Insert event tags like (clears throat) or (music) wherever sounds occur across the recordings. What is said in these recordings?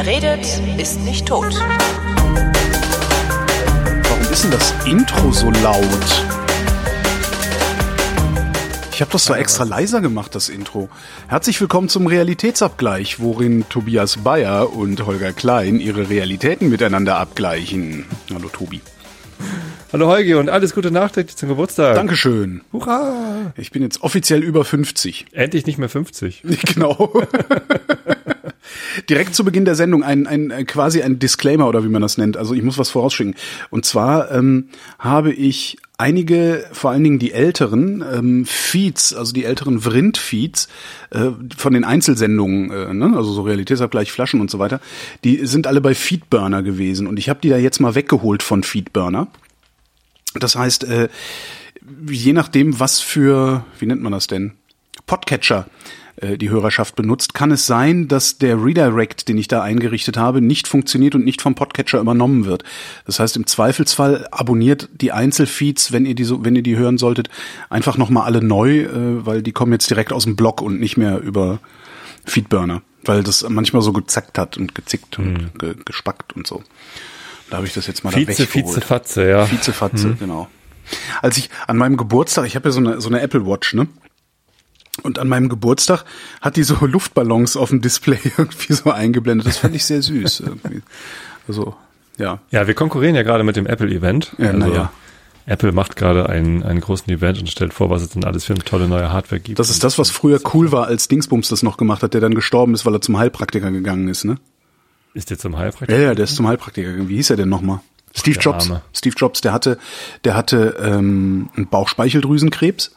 Wer redet, ist nicht tot. Warum ist denn das Intro so laut? Ich habe das zwar extra leiser gemacht, das Intro. Herzlich willkommen zum Realitätsabgleich, worin Tobias Bayer und Holger Klein ihre Realitäten miteinander abgleichen. Hallo Tobi. Hallo Holgi und alles Gute nachträglich zum Geburtstag. Dankeschön. Hurra! Ich bin jetzt offiziell über 50. Endlich nicht mehr 50. (laughs) Genau. Direkt zu Beginn der Sendung ein, ein quasi ein Disclaimer oder wie man das nennt. Also ich muss was vorausschicken. Und zwar ähm, habe ich einige, vor allen Dingen die älteren ähm, Feeds, also die älteren Vrind-Feeds äh, von den Einzelsendungen, äh, ne? also so Realitätsabgleich, Flaschen und so weiter, die sind alle bei Feedburner gewesen. Und ich habe die da jetzt mal weggeholt von Feedburner. Das heißt, äh, je nachdem, was für, wie nennt man das denn? Podcatcher äh, die Hörerschaft benutzt, kann es sein, dass der Redirect, den ich da eingerichtet habe, nicht funktioniert und nicht vom Podcatcher übernommen wird. Das heißt, im Zweifelsfall abonniert die Einzelfeeds, wenn ihr die so, wenn ihr die hören solltet, einfach nochmal alle neu, äh, weil die kommen jetzt direkt aus dem Blog und nicht mehr über Feedburner, weil das manchmal so gezackt hat und gezickt Hm. und ge gespackt und so. Da habe ich das jetzt mal Vize, da. Vize, Fatze, ja. Vizefatze, genau. Als ich an meinem Geburtstag, ich habe ja so eine, so eine Apple Watch, ne? Und an meinem Geburtstag hat die so (laughs) Luftballons auf dem Display (laughs) irgendwie so eingeblendet. Das fand ich sehr süß. Irgendwie. Also, ja. Ja, wir konkurrieren ja gerade mit dem Apple-Event. Ja, also, na ja. Apple macht gerade einen, einen großen Event und stellt vor, was es denn alles für eine tolle neue Hardware gibt. Das ist das, was früher cool war, als Dingsbums das noch gemacht hat, der dann gestorben ist, weil er zum Heilpraktiker gegangen ist, ne? Ist jetzt zum Ja, Heilpraktiker? ja, der ist zum Heilpraktiker gegangen. Wie hieß er denn nochmal? Steve der Jobs. Steve Jobs, der hatte, der hatte ähm, einen Bauchspeicheldrüsenkrebs.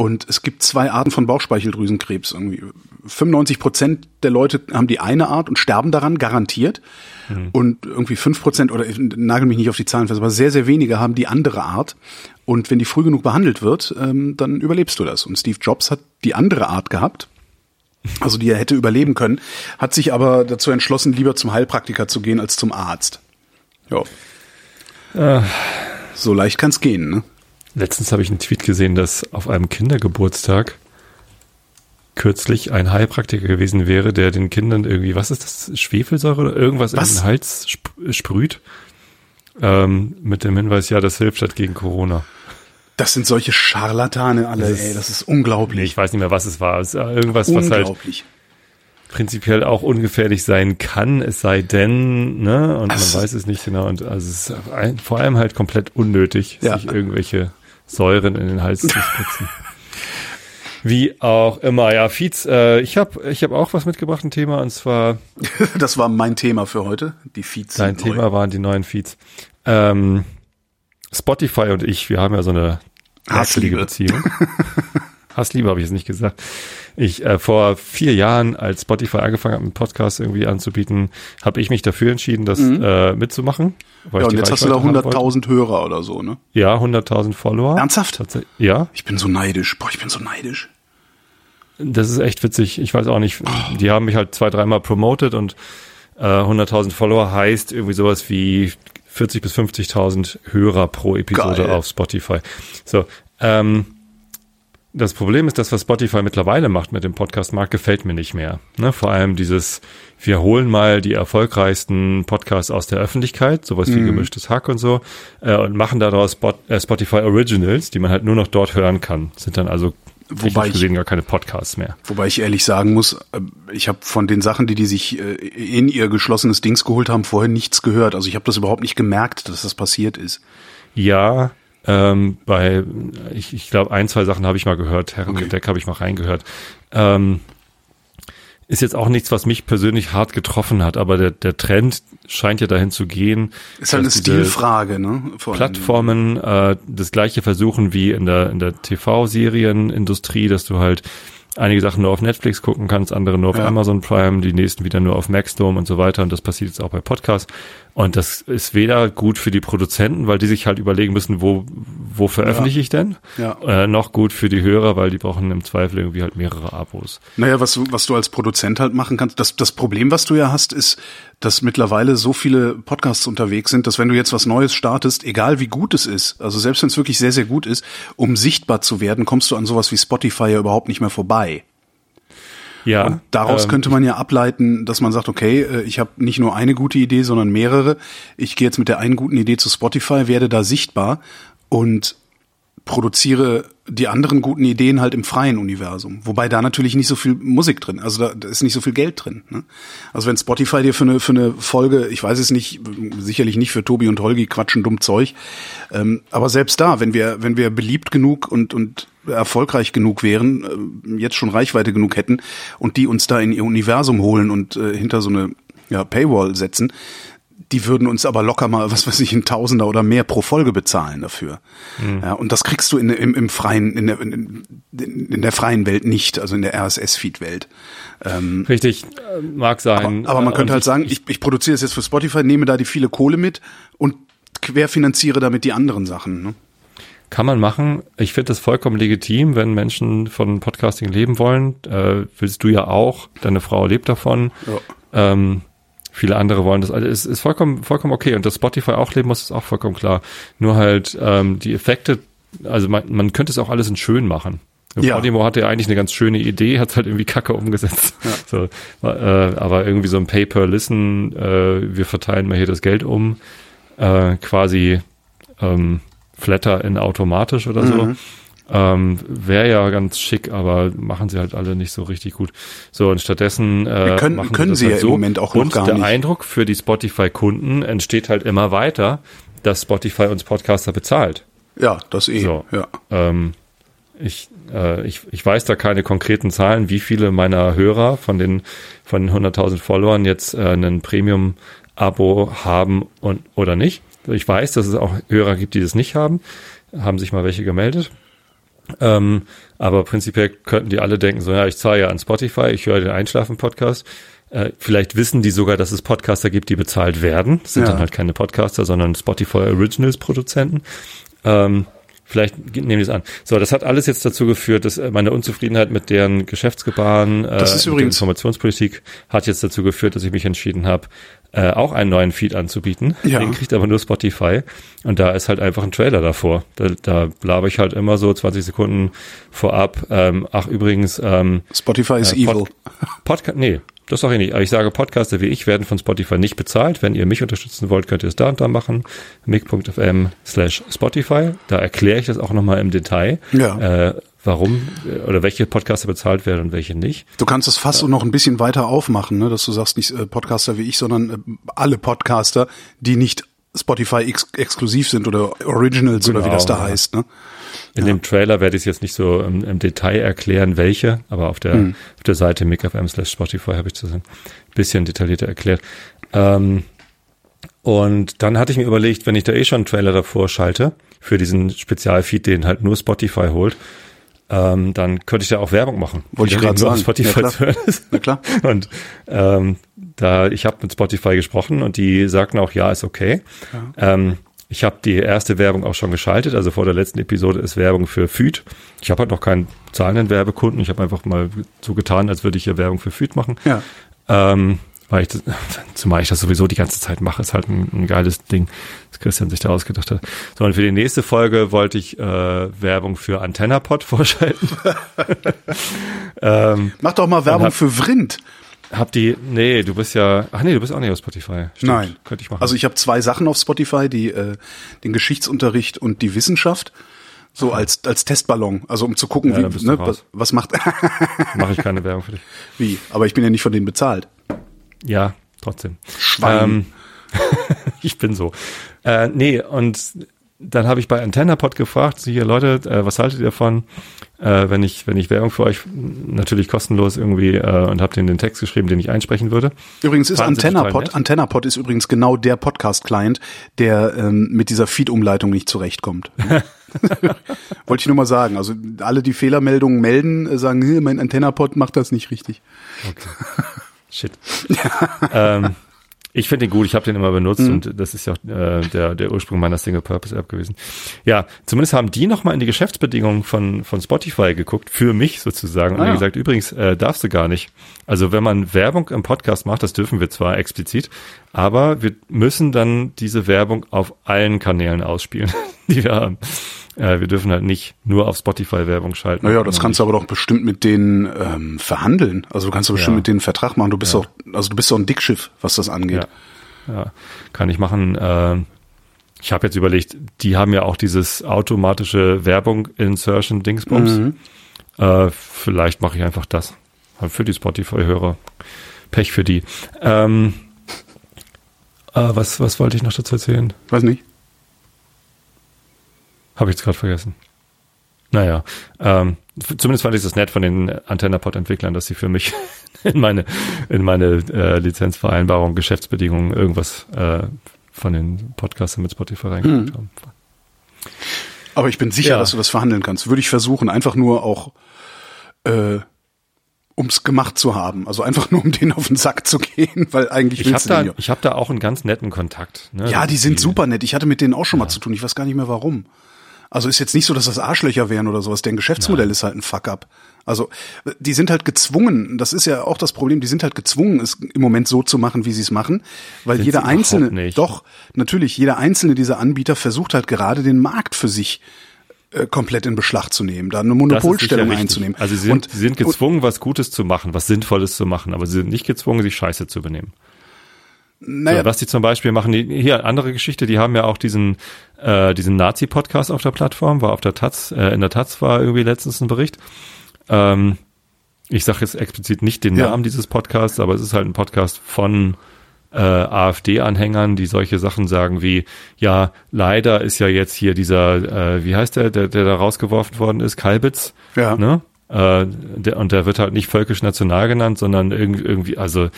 Und es gibt zwei Arten von Bauchspeicheldrüsenkrebs. Irgendwie 95 Prozent der Leute haben die eine Art und sterben daran, garantiert. Und irgendwie fünf Prozent, oder ich nagel mich nicht auf die Zahlen fest, aber sehr, sehr wenige haben die andere Art. Und wenn die früh genug behandelt wird, ähm, dann überlebst du das. Und Steve Jobs hat die andere Art gehabt also die er hätte überleben können, hat sich aber dazu entschlossen, lieber zum Heilpraktiker zu gehen als zum Arzt. Ja. So leicht kann's gehen, ne? Letztens habe ich einen Tweet gesehen, dass auf einem Kindergeburtstag kürzlich ein Heilpraktiker gewesen wäre, der den Kindern irgendwie, was ist das, Schwefelsäure oder irgendwas Was? in den Hals sp sprüht. Ähm, mit dem Hinweis, ja, das hilft halt gegen Corona. Das sind solche Scharlatane alle, Das ist- ey, das ist Nee, unglaublich. ich weiß nicht mehr, was es war. Es war irgendwas, was halt prinzipiell auch ungefährlich sein kann, es sei denn, ne, und man Also- weiß es nicht genau. Und also es ist vor allem halt komplett unnötig, Ja. sich irgendwelche Säuren in den Hals zu spritzen. Wie auch immer, ja, Feeds, äh, ich habe ich hab auch was mitgebracht, ein Thema, und zwar, (laughs) Das war mein Thema für heute, die Feeds. dein sind neu. Thema waren die neuen Feeds. Ähm, Spotify und ich, wir haben ja so eine Hassliebe. Beziehung. (laughs) Hassliebe habe ich jetzt nicht gesagt. Ich äh, vor vier Jahren, als Spotify angefangen hat, einen Podcast irgendwie anzubieten, habe ich mich dafür entschieden, das äh, mitzumachen. Mhm. Ja, und jetzt hast du da Reichweite haben wollte. 100.000 Hörer oder so, ne? Ja, 100.000 Follower. Ernsthaft? Ja, Ich bin so neidisch. Boah, ich bin so neidisch. das ist echt witzig. Ich weiß auch nicht. Die haben mich halt zwei, dreimal promoted und äh, 100.000 Follower heißt irgendwie sowas wie 40 bis 50.000 Hörer pro Episode Geil. auf Spotify. So, ähm, das Problem ist, dass was Spotify mittlerweile macht mit dem Podcast-Markt, gefällt mir nicht mehr. Ne? Vor allem dieses, wir holen mal die erfolgreichsten Podcasts aus der Öffentlichkeit, sowas wie gemischtes Hack und so, äh, und machen daraus Spot, äh, Spotify Originals, die man halt nur noch dort hören kann. Sind dann also Wobei ich- gesehen gar keine Podcasts mehr. Wobei ich ehrlich sagen muss, äh, ich habe von den Sachen, die die sich äh, in ihr geschlossenes Dings geholt haben, vorher nichts gehört. Also ich habe das überhaupt nicht gemerkt, dass das passiert ist. Ja, ähm, bei, ich, ich glaube, ein, zwei Sachen habe ich mal gehört. Herrengedeck habe ich mal reingehört. Ähm, ist jetzt auch nichts, was mich persönlich hart getroffen hat, aber der, der Trend scheint ja dahin zu gehen. Ist halt eine Stilfrage, ne? Vor. Plattformen äh, das gleiche versuchen wie in der, in der TV-Serienindustrie, dass du halt einige Sachen nur auf Netflix gucken kannst, andere nur auf Ja. Amazon Prime, die nächsten wieder nur auf Maxdome und so weiter. Und das passiert jetzt auch bei Podcasts. Und das ist weder gut für die Produzenten, weil die sich halt überlegen müssen, wo, wo veröffentliche ich denn? Ja. Äh, noch gut für die Hörer, weil die brauchen im Zweifel irgendwie halt mehrere Abos. Naja, was, du- was du als Produzent halt machen kannst, das, das Problem, was du ja hast, ist, dass mittlerweile so viele Podcasts unterwegs sind, dass wenn du jetzt was Neues startest, egal wie gut es ist, also selbst wenn es wirklich sehr, sehr gut ist, um sichtbar zu werden, kommst du an sowas wie Spotify ja überhaupt nicht mehr vorbei. Ja, Und daraus ähm, könnte man ja ableiten, dass man sagt, okay, äh, ich habe nicht nur eine gute Idee, sondern mehrere. Ich gehe jetzt mit der einen guten Idee zu Spotify, werde da sichtbar und produziere die anderen guten Ideen halt im freien Universum. Wobei da natürlich nicht so viel Musik drin, also da, da ist nicht so viel Geld drin. Ne? Also wenn Spotify dir für eine, für eine Folge, ich weiß es nicht, sicherlich nicht für Tobi und Holgi quatschen dumm Zeug, ähm, aber selbst da, wenn wir, wenn wir beliebt genug und, und erfolgreich genug wären, äh, jetzt schon Reichweite genug hätten und die uns da in ihr Universum holen und äh, hinter so eine ja, Paywall setzen, die würden uns aber locker mal, was weiß ich, ein Tausender oder mehr pro Folge bezahlen dafür. Mhm. Ja, und das kriegst du in, im, im freien, in der, in, in der freien Welt nicht, also in der RSS-Feed-Welt. Ähm, Richtig, äh, mag sein. aber, aber man könnte und halt sagen, ich, ich produziere es jetzt für Spotify, nehme da die viele Kohle mit und querfinanziere damit die anderen Sachen. Ne? Kann man machen. Ich finde das vollkommen legitim, wenn Menschen von Podcasting leben wollen. Äh, willst du ja auch. Deine Frau lebt davon. Ja. Ähm, viele andere wollen das. Also es ist vollkommen, vollkommen okay. Und dass Spotify auch leben muss, ist auch vollkommen klar. Nur halt ähm, die Effekte, also man, man könnte es auch alles in schön machen. Ja. Podimo hatte ja eigentlich eine ganz schöne Idee, hat halt irgendwie Kacke umgesetzt. (laughs) So, äh, aber irgendwie so ein Pay-per-Listen, äh, wir verteilen mal hier das Geld um, äh, quasi ähm, Flatter in automatisch oder so. Ähm, Wäre ja ganz schick, aber machen sie halt alle nicht so richtig gut. So, und stattdessen äh, können- machen können das sie halt ja im so. Moment auch noch und gar der nicht. Eindruck für die Spotify-Kunden entsteht halt immer weiter, dass Spotify uns Podcaster bezahlt. Ja, das eh. So. Ja. Ähm, ich, äh, ich, ich weiß da keine konkreten Zahlen, wie viele meiner Hörer von den von den 100.000 Followern jetzt äh, einen Premium-Abo haben und oder nicht. Ich weiß, dass es auch Hörer gibt, die das nicht haben. Haben sich mal welche gemeldet. Ähm, aber prinzipiell könnten die alle denken, so ja, ich zahle ja an Spotify, ich höre den Einschlafen-Podcast. Äh, vielleicht wissen die sogar, dass es Podcaster gibt, die bezahlt werden. Das sind Ja. dann halt keine Podcaster, sondern Spotify Originals-Produzenten. Ähm, vielleicht nehmen die es an. So, das hat alles jetzt dazu geführt, dass äh, meine Unzufriedenheit mit deren Geschäftsgebaren, äh, Das ist der übrigens- Informationspolitik hat jetzt dazu geführt, dass ich mich entschieden habe, äh, auch einen neuen Feed anzubieten. Ja. Den kriegt aber nur Spotify. Und da ist halt einfach ein Trailer davor. Da, da laber ich halt immer so 20 Sekunden vorab. Ähm, ach, übrigens, ähm, Spotify is äh, evil. Pod Podcast, nee, das sage ich nicht. Aber ich sage, Podcaster wie ich werden von Spotify nicht bezahlt. Wenn ihr mich unterstützen wollt, könnt ihr es da und da machen. mic.fm slash Spotify. Da erkläre ich das auch nochmal im Detail. Ja. Äh, warum äh, oder welche Podcaster bezahlt werden und welche nicht. Du kannst es fast noch ein bisschen weiter aufmachen, ne? dass du sagst, nicht äh, Podcaster wie ich, sondern äh, alle Podcaster, die nicht Spotify ex exklusiv sind oder Originals oder wie Genau, das da ja. heißt. Ne? In dem Trailer werde ich es jetzt nicht so im, im Detail erklären, welche, aber auf der, Hm. auf der Seite micfm slash Spotify habe ich das ein bisschen detaillierter erklärt. Ähm, und dann hatte ich mir überlegt, wenn ich da eh schon einen Trailer davor schalte, für diesen Spezialfeed, den halt nur Spotify holt, ähm, dann könnte ich da auch Werbung machen. Wollte ich gerade sagen. Spotify Ja, zu hören ist. Na klar. Und ähm, da ich habe mit Spotify gesprochen und die sagten auch, ja, ist okay. Ähm, ich habe die erste Werbung auch schon geschaltet, also vor der letzten Episode ist Werbung für Feed. Ich habe halt noch keinen zahlenden Werbekunden. Ich habe einfach mal so getan, als würde ich hier Werbung für Feed machen. Ja. Ähm, weil ich das, (laughs) zumal ich das sowieso die ganze Zeit mache, ist halt ein, ein geiles Ding, das Christian sich da ausgedacht hat. So, und für die nächste Folge wollte ich äh, Werbung für AntennaPod (laughs) vorschalten. (laughs) ähm, Mach doch mal Werbung hab- für Vrind. Hab die, nee, du bist ja, ach nee, du bist auch nicht auf Spotify. Stimmt, Nein. Könnte ich machen. Also ich habe zwei Sachen auf Spotify, die äh, den Geschichtsunterricht und die Wissenschaft. So als als Testballon, also um zu gucken, Ja, wie, ne, was, was macht (laughs) mache ich keine Werbung für dich. (laughs) wie, aber ich bin ja nicht von denen bezahlt. Ja, trotzdem. Schwein. Ähm, (laughs) ich bin so. Äh, nee, und dann habe ich bei AntennaPod gefragt, so hier Leute, äh, was haltet ihr davon, äh, wenn ich wenn ich Werbung für euch natürlich kostenlos irgendwie äh, und habe denen den Text geschrieben, den ich einsprechen würde. Übrigens ist AntennaPod. AntennaPod ist übrigens genau der Podcast-Client, der ähm, mit dieser Feed-Umleitung nicht zurechtkommt. (laughs) Wollte ich nur mal sagen. Also alle, die Fehlermeldungen melden, sagen, "Hm, mein AntennaPod macht das nicht richtig. (laughs) Shit. (laughs) ähm, ich finde den gut, ich habe den immer benutzt Mhm. und das ist ja auch äh, der, der Ursprung meiner Single-Purpose-App gewesen. Ja, zumindest haben die nochmal in die Geschäftsbedingungen von, von Spotify geguckt, für mich sozusagen, und Ah, haben ja. gesagt, übrigens, äh, darfst du gar nicht. Also wenn man Werbung im Podcast macht, das dürfen wir zwar explizit, aber wir müssen dann diese Werbung auf allen Kanälen ausspielen, (laughs) die wir haben. Äh, wir dürfen halt nicht nur auf Spotify Werbung schalten. Naja, das kannst du aber doch bestimmt mit denen ähm, verhandeln. Also du kannst du bestimmt Ja. mit denen einen Vertrag machen. Du bist Ja. doch, also du bist doch ein Dickschiff, was das angeht. Ja, ja, kann ich machen. Äh, ich habe jetzt überlegt, die haben ja auch dieses automatische Werbung Insertion Dingsbums. Mhm. Äh, vielleicht mache ich einfach das. Für die Spotify-Hörer. Pech für die. Ähm, äh, was, was wollte ich noch dazu erzählen? Weiß nicht. Habe ich jetzt gerade vergessen. Naja, ähm, zumindest fand ich das nett von den AntennaPod-Entwicklern, dass sie für mich (laughs) in meine, in meine äh, Lizenzvereinbarung, Geschäftsbedingungen irgendwas äh, von den Podcastern mit Spotify reingebracht haben. Aber ich bin sicher, Ja. dass du das verhandeln kannst. Würde ich versuchen, einfach nur auch, äh, ums gemacht zu haben. Also einfach nur, um denen auf den Sack zu gehen, weil eigentlich Ich habe willst du da, ich hab da auch einen ganz netten Kontakt. Ne? Ja, die sind super nett. Ich hatte mit denen auch schon mal zu tun. Ich weiß gar nicht mehr warum. Also ist jetzt nicht so, dass das Arschlöcher wären oder sowas. Deren Geschäftsmodell ist halt ein Fuck-up. Also die sind halt gezwungen, das ist ja auch das Problem, die sind halt gezwungen, es im Moment so zu machen, wie sie es machen, weil Sind jeder einzelne, nicht. doch, natürlich, jeder einzelne dieser Anbieter versucht halt gerade den Markt für sich äh, komplett in Beschlag zu nehmen, da eine Monopolstellung einzunehmen. Also sie sind, Und- sie sind gezwungen, was Gutes zu machen, was Sinnvolles zu machen, aber sie sind nicht gezwungen, sich scheiße zu benehmen. Naja, So, was die zum Beispiel machen, die, hier andere Geschichte, die haben ja auch diesen äh, diesen Nazi-Podcast auf der Plattform, war auf der Taz, äh, in der Taz war irgendwie letztens ein Bericht. Ähm, ich sage jetzt explizit nicht den Ja. Namen dieses Podcasts, aber es ist halt ein Podcast von äh, AfD-Anhängern, die solche Sachen sagen wie, ja, leider ist ja jetzt hier dieser, äh, wie heißt der, der, der da rausgeworfen worden ist, Kalbitz, Ja. ne? Äh, der, und der wird halt nicht völkisch-national genannt, sondern irgendwie, irgendwie also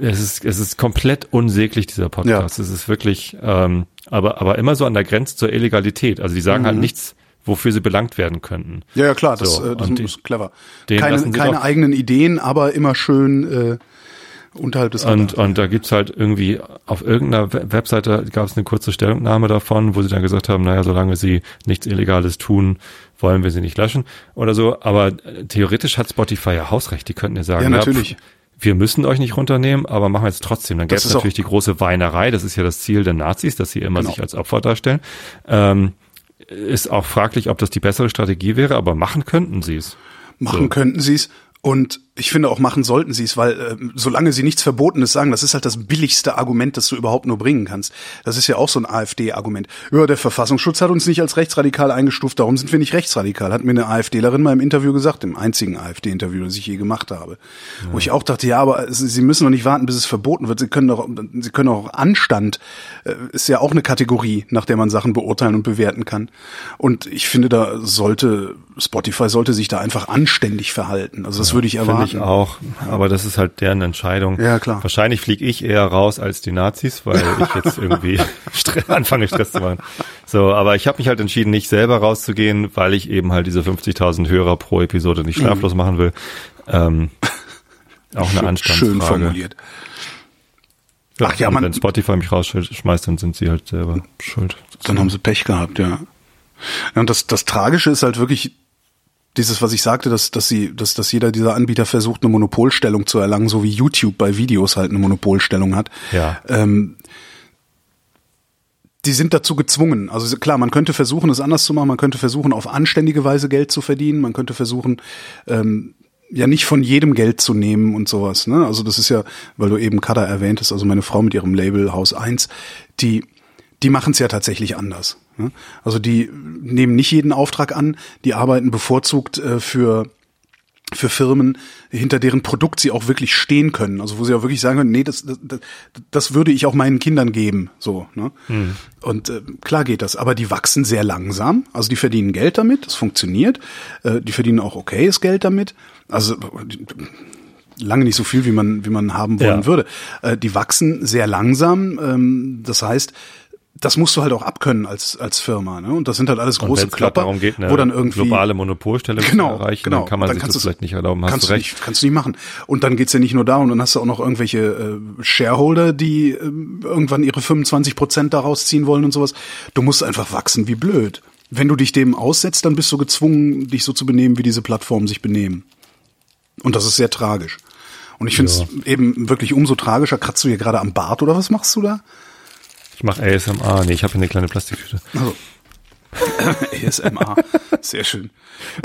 es ist, es ist komplett unsäglich, dieser Podcast. Es ist wirklich, ähm, aber, aber immer so an der Grenze zur Illegalität. Also die sagen halt nichts, wofür sie belangt werden könnten. ja, ja, klar, das, So, äh, das und ist clever. Keine, keine eigenen Ideen, aber immer schön äh, unterhalb des Und, Radars. und da gibt's halt irgendwie, auf irgendeiner We- Webseite gab es eine kurze Stellungnahme davon, wo sie dann gesagt haben, naja, solange sie nichts Illegales tun, wollen wir sie nicht löschen oder so. Aber äh, theoretisch hat Spotify ja Hausrecht. Die könnten ja sagen, Ja, natürlich. pf, wir müssen euch nicht runternehmen, aber machen wir jetzt trotzdem. Dann gäbe es natürlich die große Weinerei. Das ist ja das Ziel der Nazis, dass sie immer Genau. sich als Opfer darstellen. Ähm, ist auch fraglich, ob das die bessere Strategie wäre, aber machen könnten sie es. Machen So. könnten sie es. Und ich finde auch machen sollten sie es, weil äh, solange sie nichts Verbotenes sagen, das ist halt das billigste Argument, das du überhaupt nur bringen kannst. Das ist ja auch so ein AfD-Argument. Ja, der Verfassungsschutz hat uns nicht als rechtsradikal eingestuft, darum sind wir nicht rechtsradikal. Hat mir eine AfDlerin mal im Interview gesagt, im einzigen AfD-Interview, das ich je gemacht habe. Wo ich auch dachte, ja, aber sie müssen doch nicht warten, bis es verboten wird. Sie können doch, sie können auch Anstand, äh, ist ja auch eine Kategorie, nach der man Sachen beurteilen und bewerten kann. Und ich finde, da sollte, Spotify sollte sich da einfach anständig verhalten. Also das würde ich erwarten. Ich auch, aber das ist halt deren Entscheidung. Ja, klar. Wahrscheinlich fliege ich eher raus als die Nazis, weil (laughs) ich jetzt irgendwie anfange, Stress zu machen. So, aber ich habe mich halt entschieden, nicht selber rauszugehen, weil ich eben halt diese 50.000 Hörer pro Episode nicht straflos machen will. Ähm, auch eine Anstandsfrage. Schön formuliert. Ja, Ach ja, man- wenn Spotify mich rausschmeißt, dann sind sie halt selber schuld. Dann haben sie Pech gehabt, ja. ja und das, das Tragische ist halt wirklich dieses, was ich sagte, dass, dass sie, dass, dass jeder dieser Anbieter versucht, eine Monopolstellung zu erlangen, so wie YouTube bei Videos halt eine Monopolstellung hat. Ja. Ähm, die sind dazu gezwungen. Also klar, man könnte versuchen, es anders zu machen. Man könnte versuchen, auf anständige Weise Geld zu verdienen. Man könnte versuchen, ähm, ja nicht von jedem Geld zu nehmen und sowas. Ne? Also das ist ja, weil du eben Kada erwähnt hast, also meine Frau mit ihrem Label Haus 1, die die machen es ja tatsächlich anders. Ne? Also die nehmen nicht jeden Auftrag an, die arbeiten bevorzugt äh, für für Firmen, hinter deren Produkt sie auch wirklich stehen können. Also wo sie auch wirklich sagen können, nee, das, das, das würde ich auch meinen Kindern geben. So, ne? Und äh, klar geht das, aber die wachsen sehr langsam. Also die verdienen Geld damit, das funktioniert. Äh, die verdienen auch okayes Geld damit. Also lange nicht so viel, wie man, wie man haben wollen Ja. würde. Äh, die wachsen sehr langsam. Ähm, das heißt, das musst du halt auch abkönnen als, als Firma. Ne? Und das sind halt alles große Klopper, darum geht, eine wo dann irgendwie globale Monopolstellung genau, erreichen, genau. dann kann man Dann sich kannst das vielleicht nicht erlauben. Hast kannst du recht. nicht, kannst du nicht machen. Und dann geht's ja nicht nur darum, dann hast du auch noch irgendwelche äh, Shareholder, die äh, irgendwann ihre 25 Prozent daraus ziehen wollen und sowas. Du musst einfach wachsen wie blöd. Wenn du dich dem aussetzt, dann bist du gezwungen, dich so zu benehmen, wie diese Plattformen sich benehmen. Und das ist sehr tragisch. Und ich finde es eben wirklich umso tragischer. Kratzt du hier gerade am Bart oder was machst du da? Ich mache ASMR. Nee, ich habe hier eine kleine Plastiktüte. Also, (laughs) ASMR. Sehr schön.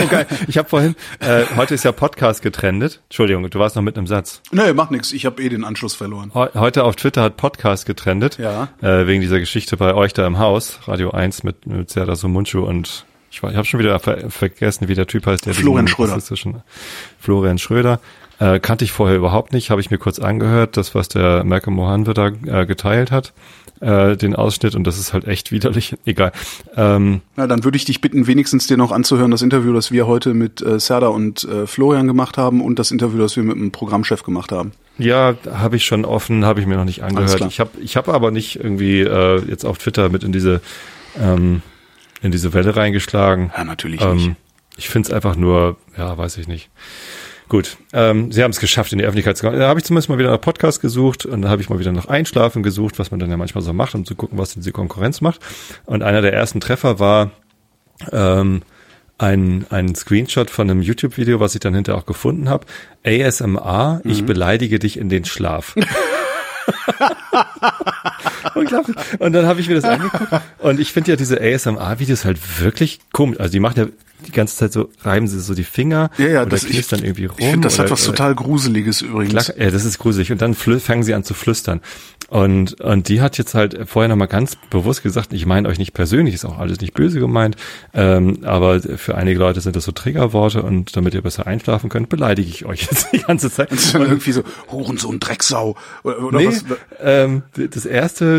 Okay, ich habe vorhin, äh, heute ist ja Podcast getrendet. Entschuldigung, du warst noch mit einem Satz. Nee, macht nix. Ich habe eh den Anschluss verloren. Heu- Heute auf Twitter hat Podcast getrendet. Ja. Äh, wegen dieser Geschichte bei euch da im Haus, Radio 1 mit, mit Serdar Sumunchu und ich, war- ich habe schon wieder ver vergessen, wie der Typ heißt. Der Florian Schröder. Florian Schröder. Äh, kannte ich vorher überhaupt nicht, habe ich mir kurz angehört, das, was der Malcolm Mohanwe da äh, geteilt hat, äh, den Ausschnitt, und das ist halt echt widerlich. (laughs) Egal. Ähm, Na, dann würde ich dich bitten, wenigstens dir noch anzuhören, das Interview, das wir heute mit äh, Serda und äh, Florian gemacht haben und das Interview, das wir mit dem Programmchef gemacht haben. Ja, habe ich schon offen, habe ich mir noch nicht angehört. Ich habe ich hab aber nicht irgendwie äh, jetzt auf Twitter mit in diese ähm, in diese Welle reingeschlagen. Ja, natürlich nicht. Ähm, ich finde es einfach nur, ja, weiß ich nicht. Gut, ähm, sie haben es geschafft, in die Öffentlichkeit zu kommen. Da habe ich zumindest mal wieder nach Podcast gesucht und dann habe ich mal wieder nach Einschlafen gesucht, was man dann ja manchmal so macht, um zu gucken, was denn die Konkurrenz macht. Und einer der ersten Treffer war ähm, ein, ein Screenshot von einem YouTube-Video, was ich dann hinterher auch gefunden habe. ASMR, ich Mhm. beleidige dich in den Schlaf. Unglaublich. Und dann habe ich mir das angeguckt und ich finde ja diese ASMR-Videos halt wirklich komisch. Also die machen ja die ganze Zeit so, reiben sie so die Finger Ja, ja, oder das ich, knistern irgendwie rum. ich finde, das oder, hat was oder- total Gruseliges übrigens. Klack, ja, das ist gruselig. Und dann fangen sie an zu flüstern. Und, und die hat jetzt halt vorher nochmal ganz bewusst gesagt, ich meine euch nicht persönlich, ist auch alles nicht böse gemeint, ähm, aber für einige Leute sind das so Triggerworte und damit ihr besser einschlafen könnt, beleidige ich euch (laughs) jetzt die ganze Zeit. Das ist dann irgendwie so, Hurensohn, Drecksau. Oder, oder Nee, was? ähm, das erste,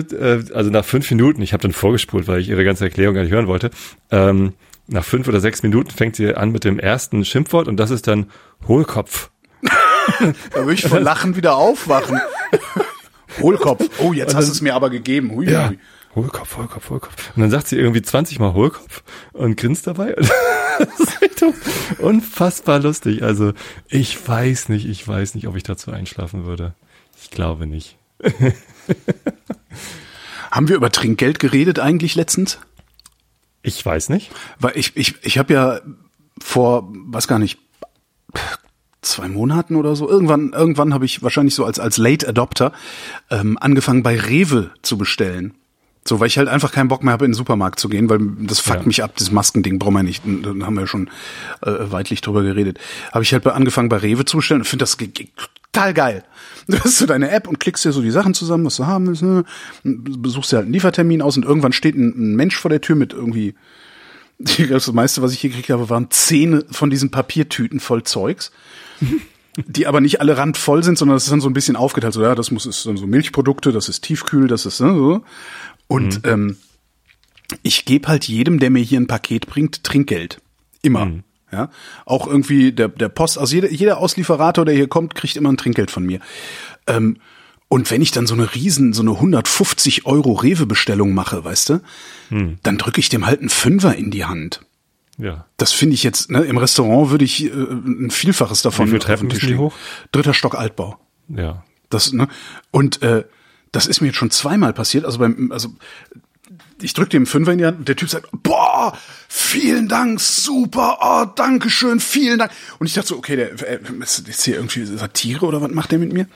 äh, also nach fünf Minuten, ich habe dann vorgespult, weil ich ihre ganze Erklärung gar nicht hören wollte, ähm, nach fünf oder sechs Minuten fängt sie an mit dem ersten Schimpfwort und das ist dann Hohlkopf. (laughs) Da würde ich vor Lachen wieder aufwachen. (laughs) Hohlkopf. Oh, jetzt hast du es mir aber gegeben. Hui, Ja. hui. Hohlkopf, Hohlkopf, Hohlkopf. Und dann sagt sie irgendwie 20 Mal Hohlkopf und grinst dabei. (laughs) Das ist echt unfassbar lustig. Also ich weiß nicht, ich weiß nicht, ob ich dazu einschlafen würde. Ich glaube nicht. Haben wir über Trinkgeld geredet eigentlich letztens? Ich weiß nicht. Weil ich, ich, ich habe ja vor, weiß gar nicht, zwei Monaten oder so, irgendwann, irgendwann habe ich wahrscheinlich so als, als Late Adopter ähm, angefangen bei Rewe zu bestellen. So, weil ich halt einfach keinen Bock mehr habe, in den Supermarkt zu gehen, weil das fuckt Ja. mich ab, das Maskending brauchen wir nicht. Da haben wir ja schon äh, weitlich drüber geredet. Habe ich halt bei, angefangen bei Rewe zu bestellen und finde das total geil. Du hast so deine App und klickst dir so die Sachen zusammen, was du haben willst, ne? besuchst dir halt einen Liefertermin aus und irgendwann steht ein, ein Mensch vor der Tür mit irgendwie (laughs) das meiste, was ich hier gekriegt habe, waren zehn von diesen Papiertüten voll Zeugs, (laughs) die aber nicht alle randvoll sind, sondern das ist dann so ein bisschen aufgeteilt. So, ja, das muss ist dann so Milchprodukte, das ist Tiefkühl, das ist ne, so. Und ähm, ich gebe halt jedem, der mir hier ein Paket bringt, Trinkgeld. Immer. Ja, auch irgendwie der, der Post, also jeder, jeder Auslieferator, der hier kommt, kriegt immer ein Trinkgeld von mir. Ähm, und wenn ich dann so eine riesen, so eine 150 Euro Rewe-Bestellung mache, weißt du, dann drücke ich dem halt einen Fünfer in die Hand. Ja. Das finde ich jetzt, ne, im Restaurant würde ich äh, ein Vielfaches davon Wie den Treppen müssen die hoch? Dritter Stock Altbau. Ja. Das, ne? Und äh, das ist mir jetzt schon zweimal passiert. Also beim, also ich drücke dem Fünfer in die Hand und der Typ sagt, boah, vielen Dank, super, oh, danke schön, vielen Dank. Und ich dachte so, okay, der äh, ist hier irgendwie Satire oder was macht der mit mir?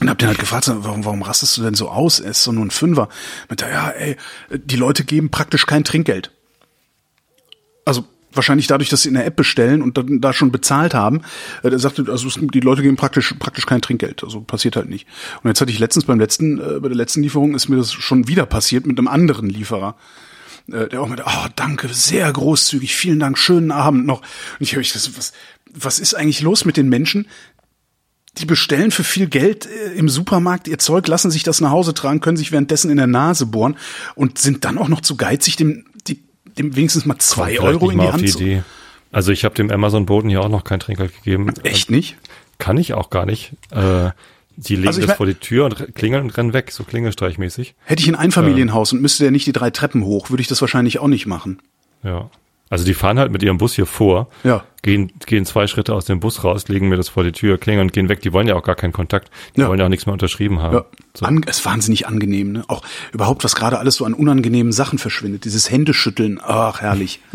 Und hab den halt gefragt, warum, warum rastest du denn so aus? Er ist so nur ein Fünfer. Und er, ja, ey, die Leute geben praktisch kein Trinkgeld. Also wahrscheinlich dadurch, dass sie in der App bestellen und dann da schon bezahlt haben. Äh, Der sagte, also die Leute geben praktisch praktisch kein Trinkgeld. Also passiert halt nicht. Und jetzt hatte ich letztens beim letzten äh, bei der letzten Lieferung ist mir das schon wieder passiert mit einem anderen Lieferer. Äh, Der auch mit, oh, danke, sehr großzügig, vielen Dank, schönen Abend noch. Und ich habe ich das, was, was ist eigentlich los mit den Menschen? Die bestellen für viel Geld äh, im Supermarkt ihr Zeug, lassen sich das nach Hause tragen, können sich währenddessen in der Nase bohren und sind dann auch noch zu geizig, dem, dem wenigstens mal zwei Vielleicht Euro in die Hand die. Also ich habe dem Amazon-Boten hier auch noch kein Trinkgeld gegeben. Echt nicht? Kann ich auch gar nicht. Äh, die legen Also das vor die Tür und klingeln und rennen weg, so klingelstreichmäßig. Hätte ich ein Einfamilienhaus und müsste der nicht die drei Treppen hoch, würde ich das wahrscheinlich auch nicht machen. Ja. Also die fahren halt mit ihrem Bus hier vor, Ja. gehen, gehen zwei Schritte aus dem Bus raus, legen mir das vor die Tür, klingeln und gehen weg. Die wollen ja auch gar keinen Kontakt. Die Ja. wollen ja auch nichts mehr unterschrieben haben. Ja. So. An, es ist wahnsinnig angenehm, ne? Auch überhaupt, was gerade alles so an unangenehmen Sachen verschwindet. Dieses Händeschütteln, ach, herrlich. (laughs)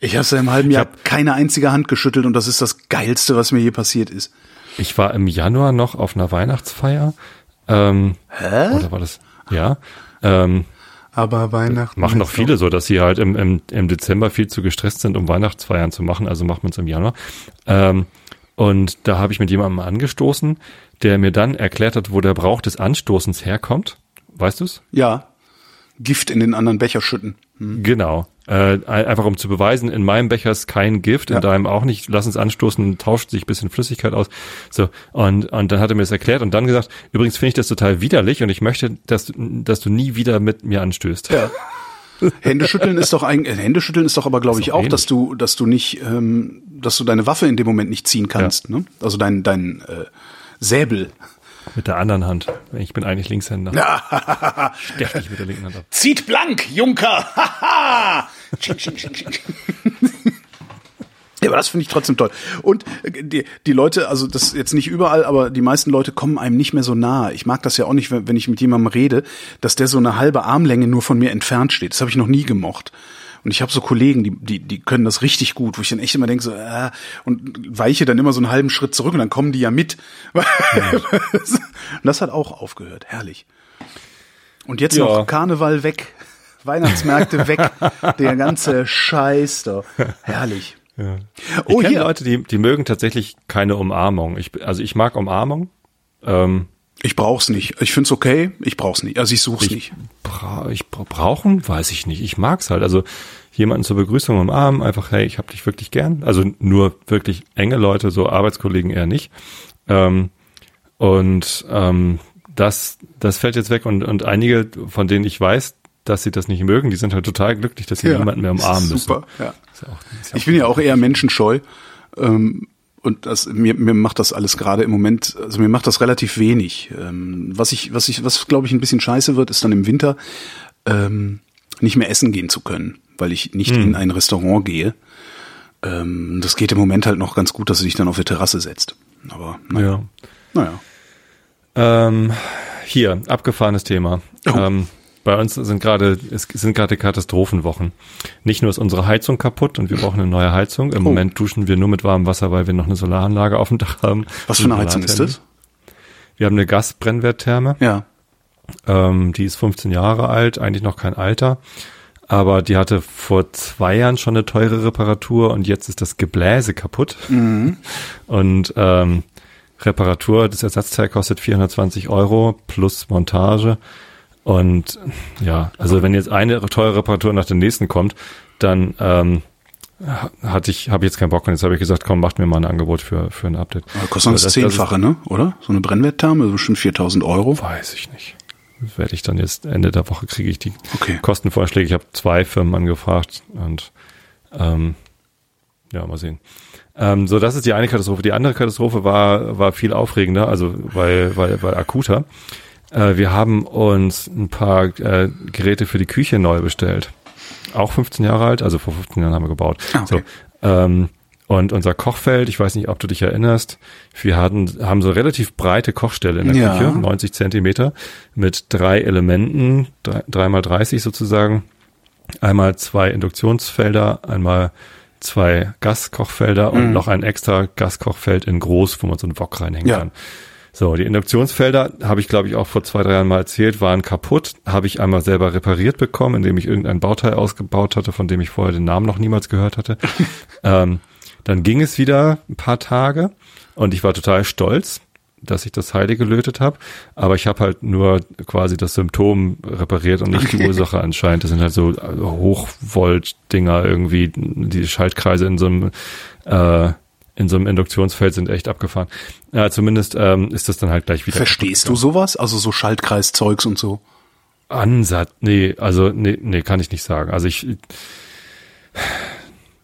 Ich habe seit einem halben Jahr keine einzige Hand geschüttelt und das ist das Geilste, was mir je passiert ist. Ich war im Januar noch auf einer Weihnachtsfeier. Ähm, Hä? Oder war das? Ja. Ähm, Aber Weihnachten. Machen doch viele so, dass sie halt im, im, im Dezember viel zu gestresst sind, um Weihnachtsfeiern zu machen. Also macht man es im Januar. Ähm, und da habe ich mit jemandem angestoßen, der mir dann erklärt hat, wo der Brauch des Anstoßens herkommt. Weißt du's? Ja. Gift in den anderen Becher schütten. Hm. Genau. Äh, einfach um zu beweisen, in meinem Becher ist kein Gift, in ja. deinem auch nicht. Lass uns anstoßen, tauscht sich ein bisschen Flüssigkeit aus. So und und dann hat er mir das erklärt und dann gesagt, übrigens finde ich das total widerlich und ich möchte, dass dass du nie wieder mit mir anstößt. Ja. (laughs) Händeschütteln ist doch eigentlich, Händeschütteln ist doch aber, glaube ich, auch, ähnlich. dass du, dass du nicht, ähm, dass du deine Waffe in dem Moment nicht ziehen kannst, ja. ne? Also dein, dein äh, Säbel. Mit der anderen Hand. Ich bin eigentlich Linkshänder. (laughs) Stech dich mit der linken Hand ab. Zieht blank, Junker! (laughs) Ja, aber das finde ich trotzdem toll. Und äh, die, die Leute, also das jetzt nicht überall, aber die meisten Leute kommen einem nicht mehr so nahe. Ich mag das ja auch nicht, wenn, wenn ich mit jemandem rede, dass der so eine halbe Armlänge nur von mir entfernt steht. Das habe ich noch nie gemocht. Und ich habe so Kollegen, die, die, die können das richtig gut, wo ich dann echt immer denke, so, äh, und weiche dann immer so einen halben Schritt zurück und dann kommen die ja mit. (laughs) Ja. und das hat auch aufgehört. Herrlich. Und jetzt ja. noch Karneval weg. Weihnachtsmärkte weg, der ganze Scheiß da. Herrlich. Ja. Ich oh, hier. Leute, die, die mögen tatsächlich keine Umarmung. Ich, also ich mag Umarmung. Ähm, ich brauch's nicht. Ich find's okay. Ich brauch's nicht. Also ich such's ich nicht. Bra ich brauchen, weiß ich nicht. Ich mag's halt. Also jemanden zur Begrüßung umarmen, einfach hey, ich hab dich wirklich gern. Also nur wirklich enge Leute, so Arbeitskollegen eher nicht. Ähm, und ähm, das, das fällt jetzt weg und, und einige, von denen ich weiß, dass sie das nicht mögen, die sind halt total glücklich, dass sie ja, niemanden mehr umarmen müssen. Super, ja. Auch, ich bin ja auch eher menschenscheu. Ähm, und das, mir, mir macht das alles gerade im Moment, also mir macht das relativ wenig. Ähm, was ich, was ich, was glaube ich ein bisschen scheiße wird, ist dann im Winter ähm, nicht mehr essen gehen zu können, weil ich nicht hm. in ein Restaurant gehe. Ähm, das geht im Moment halt noch ganz gut, dass du dich dann auf der Terrasse setzt. Aber naja. Naja. Ähm, hier, abgefahrenes Thema. Oh. Ähm, bei uns sind gerade, es sind gerade Katastrophenwochen. Nicht nur ist unsere Heizung kaputt und wir brauchen eine neue Heizung. Im oh. Moment duschen wir nur mit warmem Wasser, weil wir noch eine Solaranlage auf dem Dach haben. Was für eine Heizung ist das? Wir haben eine Gasbrennwerttherme. Ja. Ähm, die ist 15 Jahre alt, eigentlich noch kein Alter. Aber die hatte vor zwei Jahren schon eine teure Reparatur und jetzt ist das Gebläse kaputt. Mhm. (laughs) Und ähm, Reparatur, das Ersatzteil kostet 420 Euro plus Montage. Und ja, also wenn jetzt eine teure Reparatur nach der nächsten kommt, dann ähm, hatte ich, habe ich jetzt keinen Bock und jetzt habe ich gesagt, komm, macht mir mal ein Angebot für für ein Update. Aber kostet das, das Zehnfache, ne? Oder? So eine Brennwerttherme, also schon 4000 Euro? Weiß ich nicht. Werde ich dann jetzt Ende der Woche kriege ich die okay. Kostenvorschläge. Ich habe zwei Firmen angefragt und ähm, ja, mal sehen. Ähm, so, das ist die eine Katastrophe. Die andere Katastrophe war war viel aufregender, also weil weil weil akuter. Äh, wir haben uns ein paar äh, Geräte für die Küche neu bestellt. Auch 15 Jahre alt, also vor 15 Jahren haben wir gebaut. Ah, okay. So, ähm, und unser Kochfeld, ich weiß nicht, ob du dich erinnerst, wir hatten, haben so relativ breite Kochstelle in der ja. Küche, 90 Zentimeter, mit drei Elementen, drei, mal 30 sozusagen. Einmal zwei Induktionsfelder, einmal zwei Gaskochfelder mhm. und noch ein extra Gaskochfeld in groß, wo man so einen Wok reinhängen ja. kann. So, die Induktionsfelder habe ich, glaube ich, auch vor zwei, drei Jahren mal erzählt, waren kaputt. Habe ich einmal selber repariert bekommen, indem ich irgendein Bauteil ausgebaut hatte, von dem ich vorher den Namen noch niemals gehört hatte. (laughs) ähm, dann ging es wieder ein paar Tage und ich war total stolz, dass ich das Heile gelötet habe. Aber ich habe halt nur quasi das Symptom repariert und nicht die Ursache anscheinend. Das sind halt so Hochvolt-Dinger irgendwie, die Schaltkreise in so einem äh, in so einem Induktionsfeld sind echt abgefahren. Ja, zumindest ähm, ist das dann halt gleich wieder. Verstehst du sowas? Also so Schaltkreiszeugs und so? Ansatz, nee, also nee, nee, kann ich nicht sagen. Also ich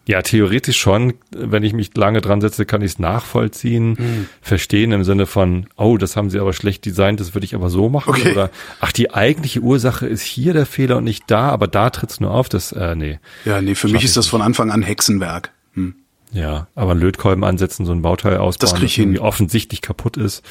ja, theoretisch schon, wenn ich mich lange dran setze, kann ich es nachvollziehen, hm. verstehen im Sinne von, oh, das haben sie aber schlecht designt, das würde ich aber so machen. Okay. Oder ach, die eigentliche Ursache ist hier der Fehler und nicht da, aber da tritt's nur auf, das, äh, nee. Ja, nee, für mich ist das von Anfang an Hexenwerk. Hm. Ja, aber einen Lötkolben ansetzen, so ein Bauteil ausbauen, das, krieg ich hin. offensichtlich kaputt ist.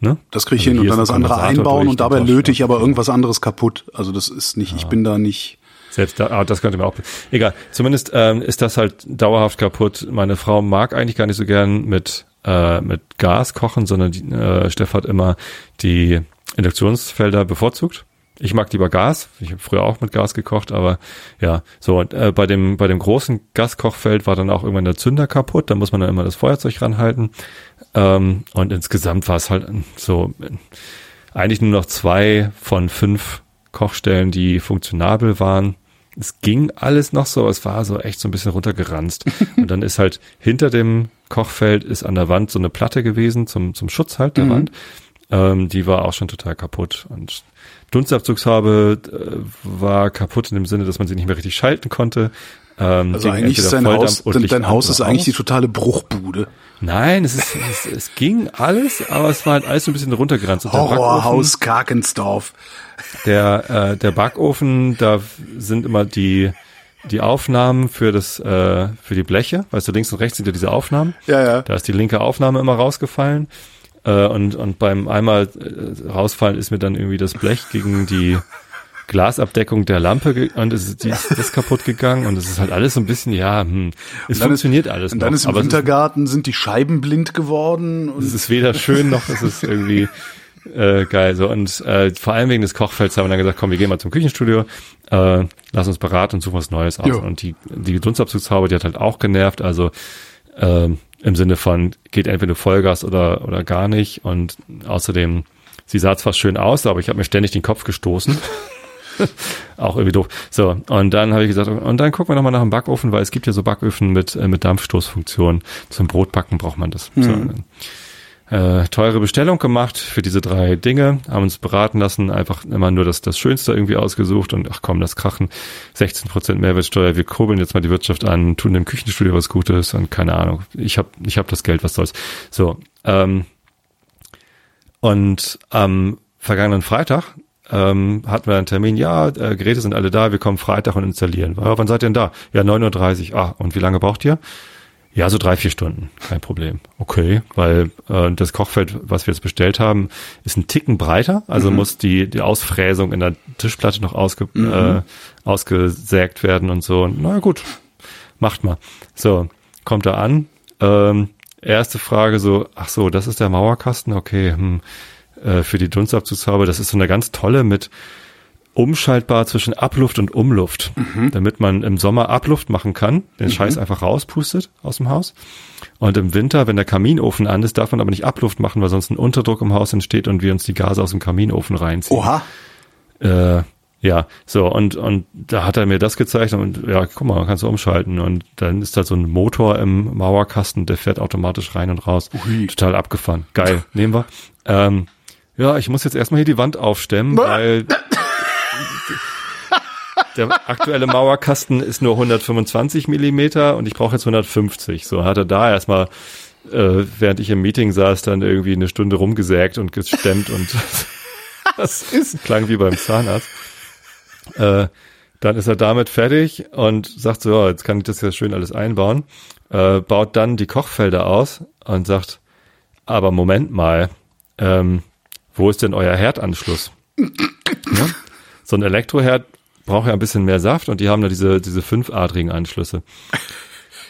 Ne? Das kriege ich also hin und dann das andere einbauen und dabei löte ich aber irgendwas anderes kaputt. Also das ist nicht, ja. ich bin da nicht. Selbst da, ah, das könnte mir auch. Egal. Zumindest ähm, ist das halt dauerhaft kaputt. Meine Frau mag eigentlich gar nicht so gern mit äh, mit Gas kochen, sondern die, äh, Steff hat immer die Induktionsfelder bevorzugt Ich mag lieber Gas. Ich habe früher auch mit Gas gekocht, aber ja, so und, äh, bei dem bei dem großen Gaskochfeld war dann auch irgendwann der Zünder kaputt. Da muss man dann immer das Feuerzeug ranhalten. Ähm, und insgesamt war es halt so äh, eigentlich nur noch zwei von fünf Kochstellen, die funktionabel waren. Es ging alles noch so, es war so echt so ein bisschen runtergeranzt. (laughs) und dann ist halt hinter dem Kochfeld ist an der Wand so eine Platte gewesen zum, zum Schutz halt der Mhm. Wand. Ähm, die war auch schon total kaputt. Und Dunstabzugshaube äh, war kaputt in dem Sinne, dass man sie nicht mehr richtig schalten konnte. Ähm, Also eigentlich ist dein Haus, dein, Haus ist eigentlich die totale Bruchbude. Nein, es, ist, es, es ging alles, aber es war halt alles so ein bisschen runtergeranzt. Horrorhaus Karkensdorf. der, äh, der Backofen, da sind immer die, die Aufnahmen für das, äh, für die Bleche. Weißt du, links und rechts sind ja diese Aufnahmen. Ja, ja. Da ist die linke Aufnahme immer rausgefallen. Äh, und, und beim einmal äh, rausfallen ist mir dann irgendwie das Blech gegen die Glasabdeckung der Lampe und es ist, die ist kaputt gegangen und es ist halt alles so ein bisschen, ja, hm, es dann funktioniert alles Und dann noch, ist im aber es ist, Wintergarten sind die Scheiben blind geworden. Und es ist weder schön noch es ist irgendwie äh, geil. So und äh, vor allem wegen des Kochfelds haben wir dann gesagt, komm, wir gehen mal zum Küchenstudio, äh, lass uns beraten und suchen was Neues aus. Ja. Und die die Dunstabzugshaube, die hat halt auch genervt. Also ähm, im Sinne von geht entweder Vollgas oder oder gar nicht. Und außerdem, sie sah zwar schön aus, aber ich habe mir ständig den Kopf gestoßen. (laughs) auch irgendwie doof. So, und dann habe ich gesagt, und dann gucken wir nochmal nach dem Backofen, weil es gibt ja so Backöfen mit, äh, mit Dampfstoßfunktion. Zum Brotbacken braucht man das. So, äh, teure Bestellung gemacht für diese drei Dinge, haben uns beraten lassen, einfach immer nur das, das Schönste irgendwie ausgesucht und ach komm, das Krachen, 16% Mehrwertsteuer, wir kurbeln jetzt mal die Wirtschaft an, tun dem Küchenstudio was Gutes und keine Ahnung, ich habe ich hab das Geld, was soll's. So, ähm, und am vergangenen Freitag ähm, hatten wir einen Termin, ja, äh, Geräte sind alle da, wir kommen Freitag und installieren. Ja, wann seid ihr denn da? Ja, 9.30 Uhr. Ah, und wie lange braucht ihr? Ja, so drei, vier Stunden, kein Problem. Okay, weil äh, das Kochfeld, was wir jetzt bestellt haben, ist ein Ticken breiter, also muss die, die Ausfräsung in der Tischplatte noch ausge, äh, ausgesägt werden und so. Na ja, gut, macht mal. So, kommt er an. Ähm, erste Frage so, ach so, das ist der Mauerkasten, okay, hm, äh, für die Dunstabzugshaube, das ist so eine ganz tolle mit umschaltbar zwischen Abluft und Umluft, damit man im Sommer Abluft machen kann, den Scheiß einfach rauspustet aus dem Haus. Und im Winter, wenn der Kaminofen an ist, darf man aber nicht Abluft machen, weil sonst ein Unterdruck im Haus entsteht und wir uns die Gase aus dem Kaminofen reinziehen. Oha. Äh, ja, so, und, und da hat er mir das gezeigt und ja, guck mal, kannst du umschalten. Und dann ist da so ein Motor im Mauerkasten, der fährt automatisch rein und raus. Ui. Total abgefahren. Geil, nehmen wir. Ähm, ja, ich muss jetzt erstmal hier die Wand aufstemmen, weil der aktuelle Mauerkasten ist nur 125 Millimeter und ich brauche jetzt 150. So hat er da erstmal, äh, während ich im Meeting saß, dann irgendwie eine Stunde rumgesägt und gestemmt und (laughs) das ist, klang wie beim Zahnarzt. Äh, dann ist er damit fertig und sagt so, ja, jetzt kann ich das ja schön alles einbauen. Äh, baut dann die Kochfelder aus und sagt, aber Moment mal, ähm, wo ist denn euer Herdanschluss? ja? So ein Elektroherd braucht ja ein bisschen mehr Saft und die haben da diese, diese fünfadrigen Anschlüsse.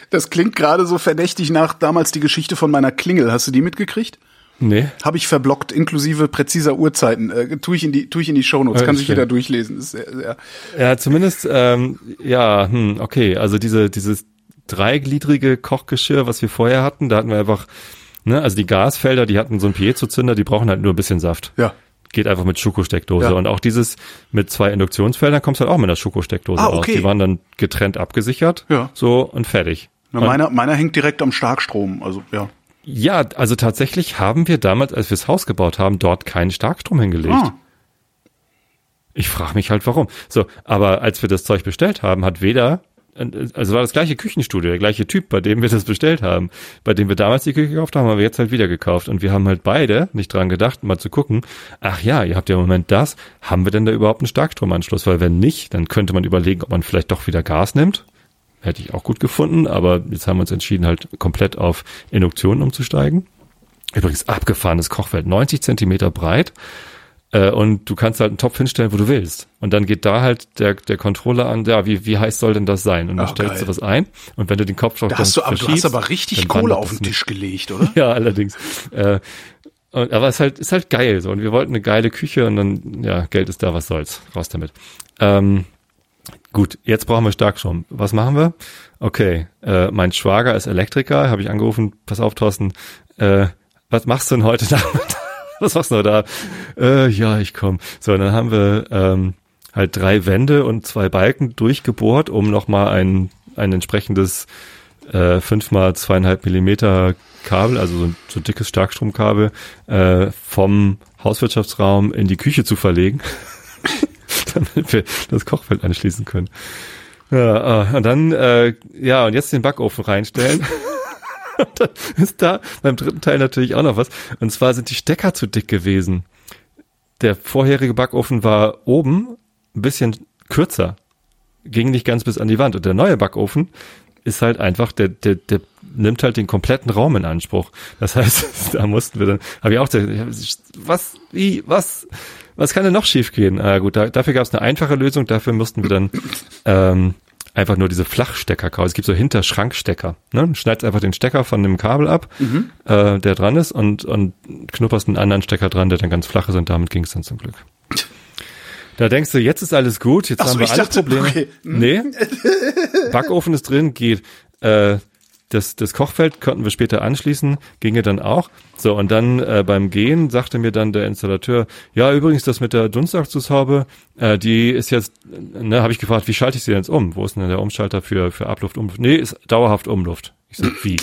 Das klingt gerade so verdächtig nach damals die Geschichte von meiner Klingel. Hast du die mitgekriegt? Nee. Habe ich verblockt, inklusive präziser Uhrzeiten. Äh, tue ich in die, tue ich in die Shownotes. Kann ist sich jeder durchlesen. Ist sehr, sehr. Ja, zumindest, ähm, ja, hm, okay, also diese, dieses dreigliedrige Kochgeschirr, was wir vorher hatten, da hatten wir einfach, ne, also die Gasfelder, die hatten so einen Piezo-Zünder, die brauchen halt nur ein bisschen Saft. Ja. Geht einfach mit Schokosteckdose. Ja. Und auch dieses mit zwei Induktionsfeldern kommst halt auch mit einer Schokosteckdose Ah, aus. okay. Die waren dann getrennt abgesichert. Ja. So und fertig. Na, Und- meiner, meiner hängt direkt am Starkstrom. Also ja. Ja, also tatsächlich haben wir damals, als wir das Haus gebaut haben, dort keinen Starkstrom hingelegt. Ah. Ich frage mich halt warum. So, aber als wir das Zeug bestellt haben, hat weder, also war das gleiche Küchenstudio, der gleiche Typ, bei dem wir das bestellt haben, bei dem wir damals die Küche gekauft haben, haben wir jetzt halt wieder gekauft. Und wir haben halt beide nicht dran gedacht, mal zu gucken, ach ja, ihr habt ja im Moment das, haben wir denn da überhaupt einen Starkstromanschluss? Weil wenn nicht, dann könnte man überlegen, ob man vielleicht doch wieder Gas nimmt. Hätte ich auch gut gefunden, aber jetzt haben wir uns entschieden, halt komplett auf Induktion umzusteigen. Übrigens abgefahrenes Kochfeld, 90 Zentimeter breit. Äh, und du kannst halt einen Topf hinstellen, wo du willst. Und dann geht da halt der, der Controller an, ja, wie, wie heiß soll denn das sein? Und dann Ach, stellst geil. du was ein. Und wenn du den Kopf Da hast du, aber, du hast aber richtig Kohle auf den. Tisch gelegt, oder? (laughs) Ja, allerdings. Äh, Und, aber es ist halt, ist halt geil so. Und wir wollten eine geile Küche und dann, ja, Geld ist da, was soll's. Raus damit. Ähm, gut, jetzt brauchen wir Starkstrom. Was machen wir? Okay, äh, mein Schwager ist Elektriker, habe ich angerufen, pass auf, Thorsten, äh, was machst du denn heute (laughs) Nachmittag? (laughs) was machst du da? Äh, ja, ich komm. So, dann haben wir ähm, halt drei Wände und zwei Balken durchgebohrt, um nochmal ein, ein entsprechendes äh, fünf mal zweieinhalb Millimeter Kabel, also so ein so dickes Starkstromkabel, äh, vom Hauswirtschaftsraum in die Küche zu verlegen, (laughs) damit wir das Kochfeld anschließen können. Ja, äh, und dann, äh, ja, und jetzt den Backofen reinstellen. (laughs) (laughs) und dann ist da beim dritten Teil natürlich auch noch was. Und zwar sind die Stecker zu dick gewesen. Der vorherige Backofen war oben ein bisschen kürzer. Ging nicht ganz bis an die Wand. Und der neue Backofen ist halt einfach, der, der, der nimmt halt den kompletten Raum in Anspruch. Das heißt, (laughs) da mussten wir dann, habe ich auch gesagt, was, wie, was, was kann denn noch schiefgehen? Ah, gut, da, dafür gab es eine einfache Lösung, dafür mussten wir dann ähm, einfach nur diese Flachstecker kaufen. Es gibt so Hinterschrankstecker. Ne? Du schneidest einfach den Stecker von dem Kabel ab, mhm. äh, der dran ist, und, und knupperst einen anderen Stecker dran, der dann ganz flach ist, und damit ging es dann zum Glück. Da denkst du, jetzt ist alles gut, jetzt Ach haben so, wir alle dachte, Probleme. Okay. Hm. Nee, (laughs) Backofen ist drin, geht. Äh, das, das Kochfeld konnten wir später anschließen, ginge dann auch. So, und dann äh, beim Gehen sagte mir dann der Installateur, ja, übrigens, das mit der Dunstabzugshaube, äh, die ist jetzt, ne, habe ich gefragt, wie schalte ich sie jetzt um? Wo ist denn der Umschalter für, für Abluft, Umluft? Nee, ist dauerhaft Umluft. Ich so, wie?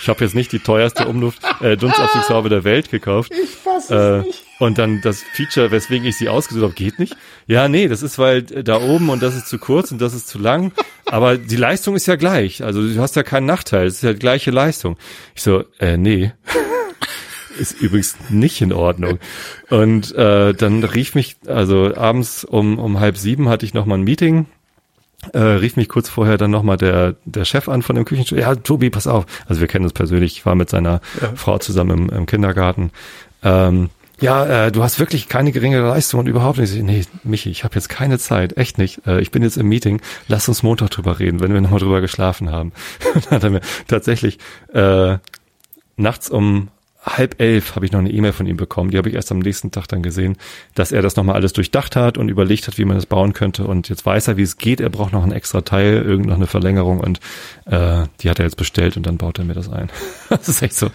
Ich habe jetzt nicht die teuerste Umluft, äh, Dunstabzugshaube der Welt gekauft. Ich fasse äh, es nicht. Und dann das Feature, weswegen ich sie ausgesucht habe, geht nicht. Ja, nee, das ist weil äh, da oben und das ist zu kurz und das ist zu lang. Aber die Leistung ist ja gleich. Also du hast ja keinen Nachteil. Es ist ja die gleiche Leistung. Ich so, äh, nee. (laughs) ist übrigens nicht in Ordnung. Und äh, dann rief mich, also abends um, um halb sieben hatte ich nochmal ein Meeting äh, rief mich kurz vorher dann nochmal der, der Chef an von dem Küchenstudio. Ja, Tobi, pass auf. Also wir kennen uns persönlich, ich war mit seiner ja. Frau zusammen im, im Kindergarten. Ähm, ja, äh, du hast wirklich keine geringere Leistung und überhaupt nicht. Nee, Michi, ich habe jetzt keine Zeit, echt nicht. Äh, ich bin jetzt im Meeting, lass uns Montag drüber reden, wenn wir nochmal drüber geschlafen haben. (laughs) dann hat er mir tatsächlich äh, nachts um halb elf habe ich noch eine E-Mail von ihm bekommen, die habe ich erst am nächsten Tag dann gesehen, dass er das nochmal alles durchdacht hat und überlegt hat, wie man das bauen könnte und jetzt weiß er, wie es geht, er braucht noch ein extra Teil, irgend noch eine Verlängerung und äh, die hat er jetzt bestellt und dann baut er mir das ein. (laughs) das ist echt so,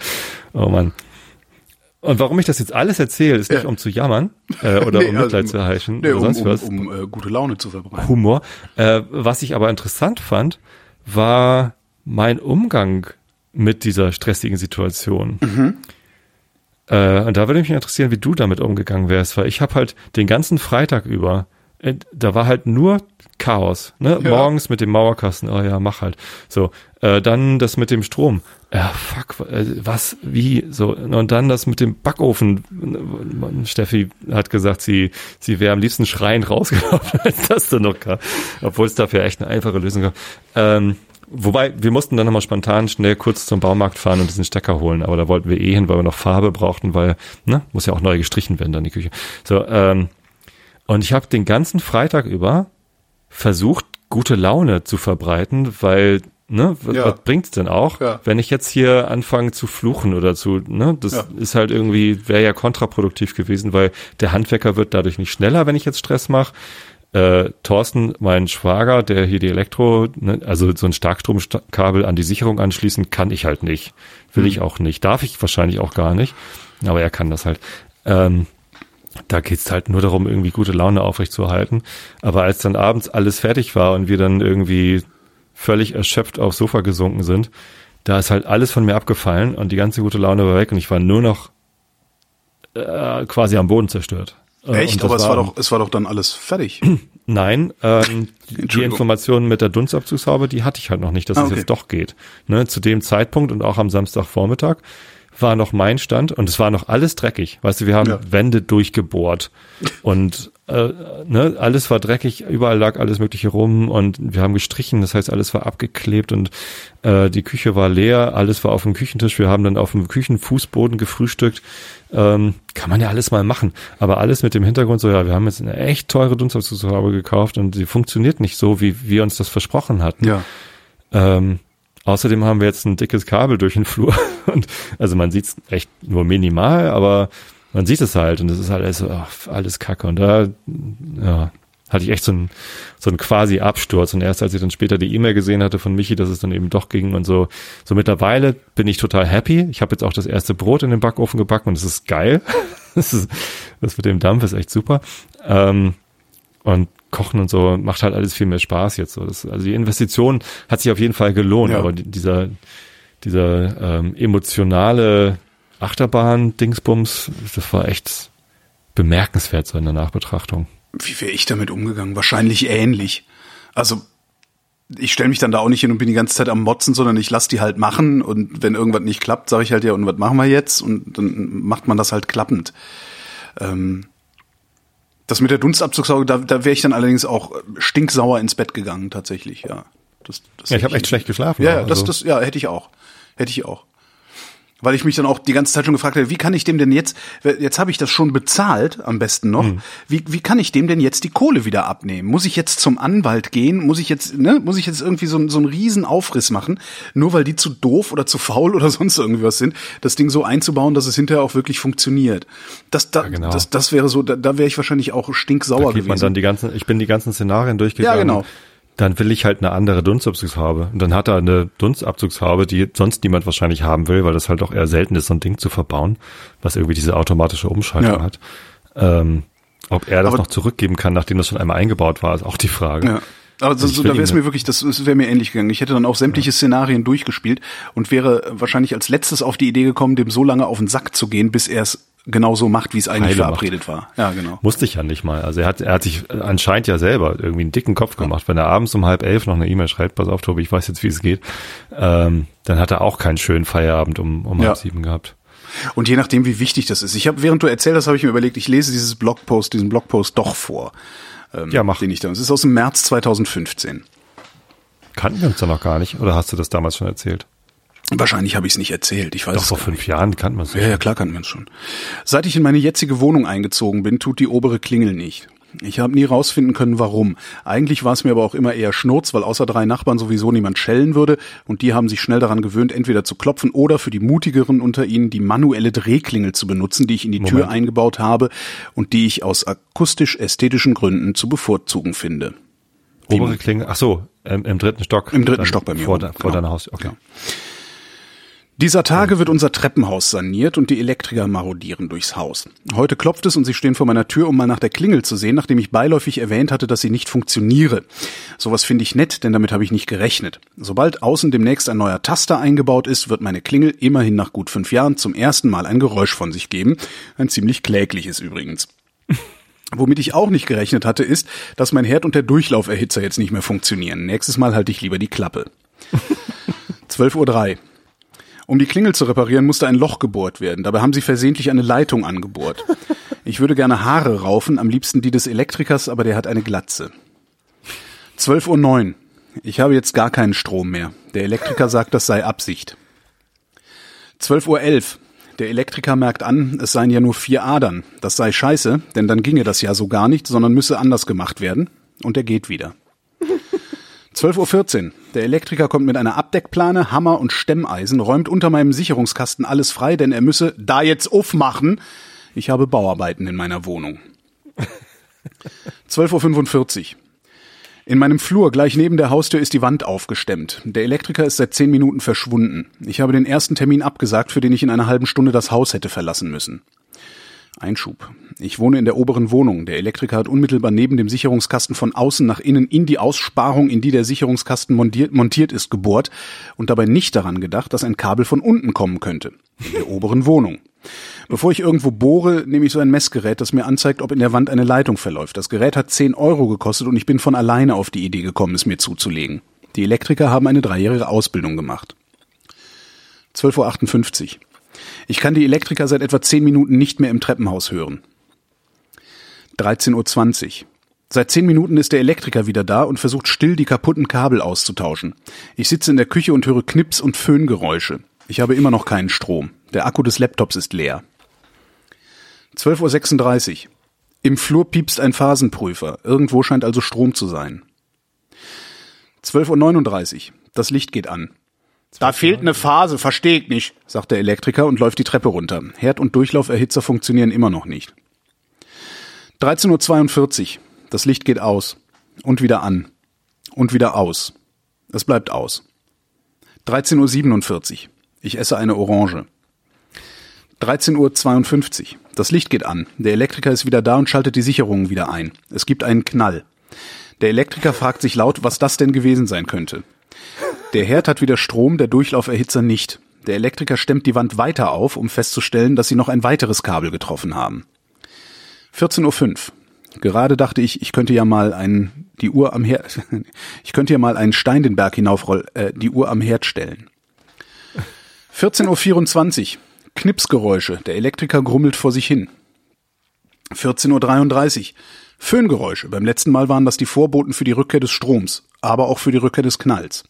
oh man. Und warum ich das jetzt alles erzähle, ist nicht um zu jammern äh, (laughs) oder nee, um Mitleid also, zu erheischen nee, oder sonst um, was. Um, um äh, gute Laune zu verbreiten. Humor. Äh, was ich aber interessant fand, war mein Umgang mit dieser stressigen Situation. Mhm. Äh, und da würde mich interessieren, wie du damit umgegangen wärst, weil ich habe halt den ganzen Freitag über, da war halt nur Chaos. Ne? Ja. Morgens mit dem Mauerkasten, oh ja, mach halt. So, äh, dann das mit dem Strom. Ja, fuck, äh, was, wie, so. Und dann das mit dem Backofen. Steffi hat gesagt, sie, sie wäre am liebsten schreiend rausgelaufen, (laughs) als das dann noch gab. Obwohl es dafür echt eine einfache Lösung gab. Ähm, Wobei, wir mussten dann nochmal spontan schnell kurz zum Baumarkt fahren und diesen Stecker holen, aber da wollten wir eh hin, weil wir noch Farbe brauchten, weil, ne, muss ja auch neu gestrichen werden dann die Küche. So, ähm, und ich habe den ganzen Freitag über versucht, gute Laune zu verbreiten, weil, ne, ja. was bringt's denn auch, ja. wenn ich jetzt hier anfange zu fluchen oder zu, ne, das ja. ist halt irgendwie, wäre ja kontraproduktiv gewesen, weil der Handwerker wird dadurch nicht schneller, wenn ich jetzt Stress mache äh, Thorsten, mein Schwager, der hier die Elektro, ne, also so ein Starkstromkabel an die Sicherung anschließen, kann ich halt nicht. Will mhm. ich auch nicht. Darf ich wahrscheinlich auch gar nicht. Aber er kann das halt. Ähm, da geht's halt nur darum, irgendwie gute Laune aufrechtzuerhalten. Aber als dann abends alles fertig war und wir dann irgendwie völlig erschöpft aufs Sofa gesunken sind, da ist halt alles von mir abgefallen und die ganze gute Laune war weg und ich war nur noch äh, quasi am Boden zerstört. Äh, Echt? Aber es war, war doch, es war doch dann alles fertig. (clears throat) Nein, ähm, die Informationen mit der Dunstabzugshaube, die hatte ich halt noch nicht, dass ah, okay. es jetzt doch geht. Ne, zu dem Zeitpunkt und auch am Samstagvormittag war noch mein Stand und es war noch alles dreckig. Weißt du, wir haben ja. Wände durchgebohrt und äh, ne, alles war dreckig, überall lag alles Mögliche rum und wir haben gestrichen, das heißt, alles war abgeklebt und äh, die Küche war leer, alles war auf dem Küchentisch. Wir haben dann auf dem Küchenfußboden gefrühstückt. Ähm, kann man ja alles mal machen, aber alles mit dem Hintergrund so, ja, wir haben jetzt eine echt teure Dunstabzugshaube gekauft und sie funktioniert nicht so, wie wir uns das versprochen hatten. Ja. Ähm, Außerdem haben wir jetzt ein dickes Kabel durch den Flur. (laughs) Und, also man sieht es echt nur minimal, aber man sieht es halt und es ist halt alles, ach, alles Kacke. Und da ja, hatte ich echt so einen, so einen quasi Absturz. Und erst als ich dann später die E-Mail gesehen hatte von Michi, dass es dann eben doch ging und so, so mittlerweile bin ich total happy. Ich habe jetzt auch das erste Brot in den Backofen gebacken und es ist geil. (laughs) das, ist, das mit dem Dampf ist echt super. Ähm, und Kochen und so macht halt alles viel mehr Spaß jetzt. So. Das, also die Investition hat sich auf jeden Fall gelohnt, ja. aber dieser, dieser ähm, emotionale Achterbahn-Dingsbums, das war echt bemerkenswert so in der Nachbetrachtung. Wie wäre ich damit umgegangen? Wahrscheinlich ähnlich. Also ich stelle mich dann da auch nicht hin und bin die ganze Zeit am Motzen, sondern ich lasse die halt machen und wenn irgendwas nicht klappt, sage ich halt ja, und was machen wir jetzt? Und dann macht man das halt klappend. Ähm, das mit der Dunstabzugshaube, da, da wäre ich dann allerdings auch stinksauer ins Bett gegangen, tatsächlich, ja. Das, das ja, ich habe echt schlecht geschlafen. Ja, also. das, das, ja, hätte ich auch. Hätte ich auch weil ich mich dann auch die ganze Zeit schon gefragt habe, wie kann ich dem denn jetzt, jetzt habe ich das schon bezahlt, am besten noch, mhm. wie, wie kann ich dem denn jetzt die Kohle wieder abnehmen? Muss ich jetzt zum Anwalt gehen? Muss ich jetzt, ne, muss ich jetzt irgendwie so, so einen riesen Aufriss machen, nur weil die zu doof oder zu faul oder (laughs) sonst irgendwie was sind, das Ding so einzubauen, dass es hinterher auch wirklich funktioniert. Das, da, ja, genau. das, das wäre so, da, da wäre ich wahrscheinlich auch stinksauer da gewesen. Man dann die ganzen, ich bin die ganzen Szenarien durchgegangen. Ja, genau dann will ich halt eine andere Dunstabzugshaube. Und dann hat er eine Dunstabzugshaube, die sonst niemand wahrscheinlich haben will, weil das halt auch eher selten ist, so ein Ding zu verbauen, was irgendwie diese automatische Umschaltung ja. hat. Ähm, ob er das Aber noch zurückgeben kann, nachdem das schon einmal eingebaut war, ist auch die Frage. Ja. Aber so, so, da wäre es mir wirklich, das, das wäre mir ähnlich gegangen. Ich hätte dann auch sämtliche ja. Szenarien durchgespielt und wäre wahrscheinlich als letztes auf die Idee gekommen, dem so lange auf den Sack zu gehen, bis er es genauso macht, wie es eigentlich Heile verabredet macht. war. Ja, genau. Musste ich ja nicht mal. Also er hat, er hat sich anscheinend ja selber irgendwie einen dicken Kopf gemacht. Ja. Wenn er abends um halb elf noch eine E-Mail schreibt, pass auf, Tobi, ich weiß jetzt, wie es geht, ähm, dann hat er auch keinen schönen Feierabend um, um ja. halb sieben gehabt. Und je nachdem, wie wichtig das ist. Ich habe, während du erzählt hast, habe ich mir überlegt, ich lese dieses Blogpost, diesen Blogpost doch vor. Ähm, ja, mach. Den ich da. Es ist aus dem März 2015. Kannten wir uns da noch gar nicht? Oder hast du das damals schon erzählt? Wahrscheinlich habe ich es nicht erzählt. Ich weiß Doch vor fünf nicht. Jahren kannte man es. Ja, ja, klar kannten wir es schon. Seit ich in meine jetzige Wohnung eingezogen bin, tut die obere Klingel nicht. Ich habe nie rausfinden können, warum. Eigentlich war es mir aber auch immer eher Schnurz, weil außer drei Nachbarn sowieso niemand schellen würde und die haben sich schnell daran gewöhnt, entweder zu klopfen oder für die mutigeren unter ihnen die manuelle Drehklingel zu benutzen, die ich in die Moment. Tür eingebaut habe und die ich aus akustisch-ästhetischen Gründen zu bevorzugen finde. Obere Klingel, ach so, im, im dritten Stock. Im dritten Stock bei mir. Vor, vor genau. deiner Haus, okay. Ja. Dieser Tage wird unser Treppenhaus saniert und die Elektriker marodieren durchs Haus. Heute klopft es und sie stehen vor meiner Tür, um mal nach der Klingel zu sehen, nachdem ich beiläufig erwähnt hatte, dass sie nicht funktioniere. Sowas finde ich nett, denn damit habe ich nicht gerechnet. Sobald außen demnächst ein neuer Taster eingebaut ist, wird meine Klingel immerhin nach gut fünf Jahren zum ersten Mal ein Geräusch von sich geben. Ein ziemlich klägliches übrigens. (laughs) Womit ich auch nicht gerechnet hatte, ist, dass mein Herd und der Durchlauferhitzer jetzt nicht mehr funktionieren. Nächstes Mal halte ich lieber die Klappe. (laughs) 12.03 Uhr. Um die Klingel zu reparieren, musste ein Loch gebohrt werden. Dabei haben sie versehentlich eine Leitung angebohrt. Ich würde gerne Haare raufen, am liebsten die des Elektrikers, aber der hat eine Glatze. 12.09 Uhr. Ich habe jetzt gar keinen Strom mehr. Der Elektriker sagt, das sei Absicht. 12.11 Uhr. Der Elektriker merkt an, es seien ja nur vier Adern. Das sei scheiße, denn dann ginge das ja so gar nicht, sondern müsse anders gemacht werden. Und er geht wieder. 12.14 Uhr. Der Elektriker kommt mit einer Abdeckplane, Hammer und Stemmeisen, räumt unter meinem Sicherungskasten alles frei, denn er müsse da jetzt aufmachen. Ich habe Bauarbeiten in meiner Wohnung. 12.45 Uhr. In meinem Flur gleich neben der Haustür ist die Wand aufgestemmt. Der Elektriker ist seit zehn Minuten verschwunden. Ich habe den ersten Termin abgesagt, für den ich in einer halben Stunde das Haus hätte verlassen müssen. Einschub. Ich wohne in der oberen Wohnung. Der Elektriker hat unmittelbar neben dem Sicherungskasten von außen nach innen in die Aussparung, in die der Sicherungskasten montiert, montiert ist, gebohrt und dabei nicht daran gedacht, dass ein Kabel von unten kommen könnte. In der oberen Wohnung. Bevor ich irgendwo bohre, nehme ich so ein Messgerät, das mir anzeigt, ob in der Wand eine Leitung verläuft. Das Gerät hat 10 Euro gekostet und ich bin von alleine auf die Idee gekommen, es mir zuzulegen. Die Elektriker haben eine dreijährige Ausbildung gemacht. 12.58 Uhr. Ich kann die Elektriker seit etwa zehn Minuten nicht mehr im Treppenhaus hören. 13.20 Uhr. Seit zehn Minuten ist der Elektriker wieder da und versucht still die kaputten Kabel auszutauschen. Ich sitze in der Küche und höre Knips und Föhngeräusche. Ich habe immer noch keinen Strom. Der Akku des Laptops ist leer. 12.36 Uhr. Im Flur piepst ein Phasenprüfer. Irgendwo scheint also Strom zu sein. 12.39 Uhr. Das Licht geht an. Da fehlt eine Phase, verstehe ich nicht, sagt der Elektriker und läuft die Treppe runter. Herd- und Durchlauferhitzer funktionieren immer noch nicht. 13.42 Uhr. Das Licht geht aus. Und wieder an. Und wieder aus. Es bleibt aus. 13.47 Uhr. Ich esse eine Orange. 13.52 Uhr. Das Licht geht an. Der Elektriker ist wieder da und schaltet die Sicherungen wieder ein. Es gibt einen Knall. Der Elektriker fragt sich laut, was das denn gewesen sein könnte. Der Herd hat wieder Strom, der Durchlauferhitzer nicht. Der Elektriker stemmt die Wand weiter auf, um festzustellen, dass sie noch ein weiteres Kabel getroffen haben. 14.05 Uhr. Gerade dachte ich, ich könnte ja mal einen, die Uhr am Herd, (laughs) ich könnte ja mal einen Stein den Berg hinaufroll, äh, die Uhr am Herd stellen. 14.24 Uhr. Knipsgeräusche. Der Elektriker grummelt vor sich hin. 14.33 Uhr. Föhngeräusche. Beim letzten Mal waren das die Vorboten für die Rückkehr des Stroms, aber auch für die Rückkehr des Knalls.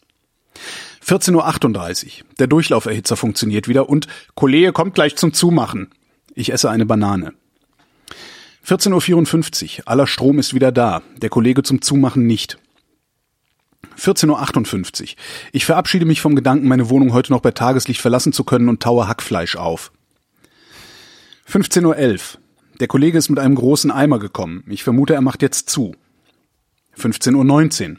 14.38 Uhr. Der Durchlauferhitzer funktioniert wieder und Kollege kommt gleich zum Zumachen. Ich esse eine Banane. 14.54 Uhr. Aller Strom ist wieder da. Der Kollege zum Zumachen nicht. 14.58 Uhr. Ich verabschiede mich vom Gedanken, meine Wohnung heute noch bei Tageslicht verlassen zu können und taue Hackfleisch auf. 15.11 Uhr. Der Kollege ist mit einem großen Eimer gekommen. Ich vermute, er macht jetzt zu. 15.19 Uhr.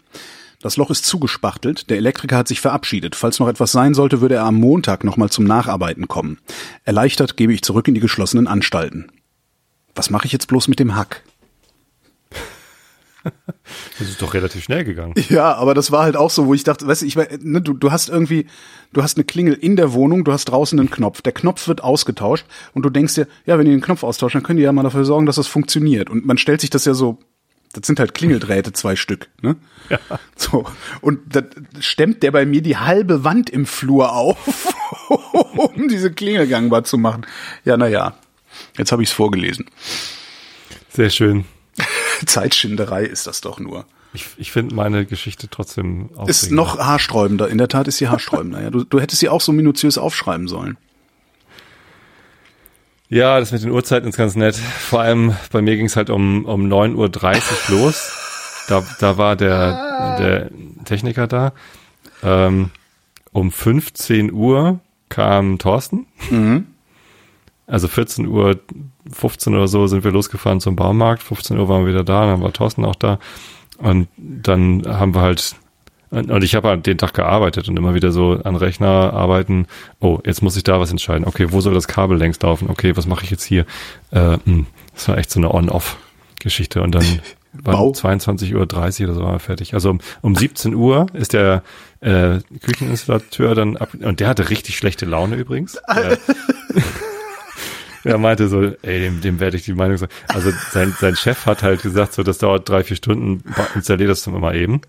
Das Loch ist zugespachtelt. Der Elektriker hat sich verabschiedet. Falls noch etwas sein sollte, würde er am Montag nochmal zum Nacharbeiten kommen. Erleichtert gebe ich zurück in die geschlossenen Anstalten. Was mache ich jetzt bloß mit dem Hack? (laughs) Das ist doch relativ schnell gegangen. Ja, aber das war halt auch so, wo ich dachte, weißt du, ich ne, du, du hast irgendwie, du hast eine Klingel in der Wohnung, du hast draußen einen Knopf. Der Knopf wird ausgetauscht und du denkst dir, ja, wenn die den Knopf austauschen, dann können die ja mal dafür sorgen, dass das funktioniert. Und man stellt sich das ja so, das sind halt Klingeldrähte, zwei Stück, ne? Ja. So. Und da stemmt der bei mir die halbe Wand im Flur auf, (laughs) um diese Klingel gangbar zu machen. Ja, naja. Jetzt habe ich es vorgelesen. Sehr schön. (laughs) Zeitschinderei ist das doch nur. Ich, ich finde meine Geschichte trotzdem aufregend. Ist noch haarsträubender. In der Tat ist sie haarsträubender. ja, du, du hättest sie auch so minutiös aufschreiben sollen. Ja, das mit den Uhrzeiten ist ganz nett. Vor allem bei mir ging es halt um, um 9.30 Uhr (laughs) los. Da, da war der, der Techniker da. Ähm, um 15 Uhr kam Thorsten. Mhm. Also 14 Uhr, 15 oder so sind wir losgefahren zum Baumarkt. 15 Uhr waren wir wieder da, dann war Thorsten auch da. Und dann haben wir halt, und ich habe halt den Tag gearbeitet und immer wieder so an Rechner arbeiten. Oh, jetzt muss ich da was entscheiden. Okay, wo soll das Kabel längst laufen? Okay, was mache ich jetzt hier? Äh, hm, das war echt so eine On-Off-Geschichte. Und dann (laughs) war 22.30 Uhr oder so waren wir fertig. Also um, um 17 Uhr ist der äh, Kücheninstallateur dann ab, und der hatte richtig schlechte Laune übrigens. (laughs) Äh, er meinte so, ey, dem, dem werde ich die Meinung sagen. Also sein, sein Chef hat halt gesagt, so, das dauert drei, vier Stunden, installier das mal eben.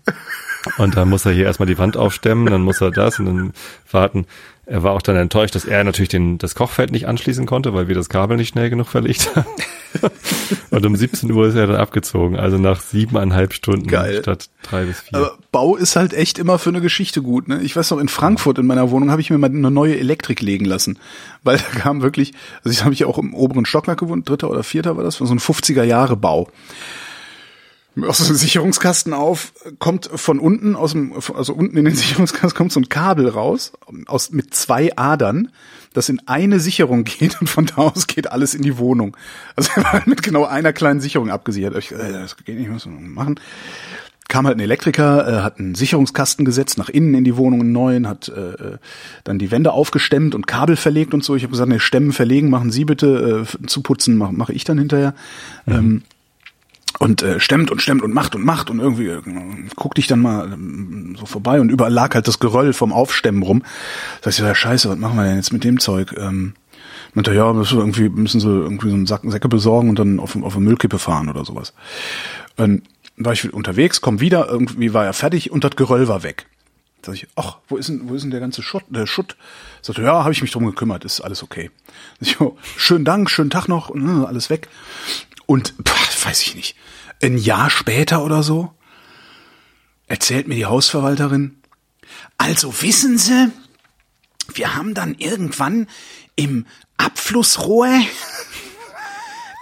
Und dann muss er hier erstmal die Wand aufstemmen, dann muss er das und dann warten. Er war auch dann enttäuscht, dass er natürlich den, das Kochfeld nicht anschließen konnte, weil wir das Kabel nicht schnell genug verlegt haben. (laughs) Und um 17 Uhr ist er dann abgezogen, also nach siebeneinhalb Stunden Geil. statt drei bis vier. Aber Bau ist halt echt immer für eine Geschichte gut. Ne? Ich weiß noch, in Frankfurt in meiner Wohnung habe ich mir mal eine neue Elektrik legen lassen, weil da kam wirklich, also ich habe ich auch im oberen Stockwerk gewohnt, dritter oder vierter war das, so ein 50er Jahre Bau aus dem Sicherungskasten auf, kommt von unten aus dem, also unten in den (laughs) Sicherungskasten kommt so ein Kabel raus, aus, mit zwei Adern, das in eine Sicherung geht und von da aus geht alles in die Wohnung. Also (laughs) er war mit genau einer kleinen Sicherung abgesichert. Ich, äh, das geht nicht, was wir machen. Kam halt ein Elektriker, äh, hat einen Sicherungskasten gesetzt, nach innen in die Wohnung einen neuen, hat äh, dann die Wände aufgestemmt und Kabel verlegt und so. Ich habe gesagt, ne, Stemmen verlegen, machen Sie bitte, äh, zuputzen mache mach ich dann hinterher. Mhm. Ähm, und äh, stemmt und stemmt und macht und macht und irgendwie äh, guck dich dann mal äh, so vorbei und überall lag halt das Geröll vom Aufstemmen rum. Da ich, ja scheiße, was machen wir denn jetzt mit dem Zeug? Ähm, meinte, ja, müssen wir irgendwie müssen sie irgendwie so einen Sack, Säcke besorgen und dann auf, auf eine Müllkippe fahren oder sowas. Und war ich unterwegs, komm wieder, irgendwie war er fertig und das Geröll war weg. Sag ich, ach, wo ist denn, wo ist denn der ganze Schutt? Der Schutt? Sagte, ja, habe ich mich drum gekümmert, ist alles okay. Ich, oh, schönen Dank, schönen Tag noch, und, alles weg. Und pff, weiß ich nicht, ein Jahr später oder so erzählt mir die Hausverwalterin, also wissen Sie, wir haben dann irgendwann im Abflussrohr,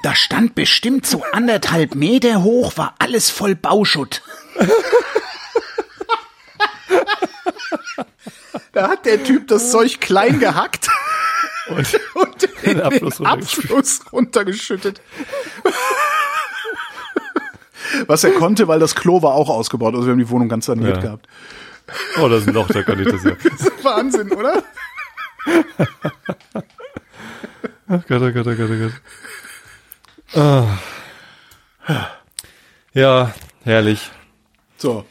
da stand bestimmt so anderthalb Meter hoch, war alles voll Bauschutt. Da hat der Typ das Zeug klein gehackt Und, (laughs) und in Den Abfluss den Abfluss runtergeschüttet. Was er konnte, weil das Klo war auch ausgebaut. Also wir haben die Wohnung ganz saniert Ja. gehabt. oh, das ist ein Loch, da kann ich das ja. (laughs) Das ist Wahnsinn, oder? Ach Gott, oh Gott, oh Gott, oh Gott. Ah. Ja, herrlich. So.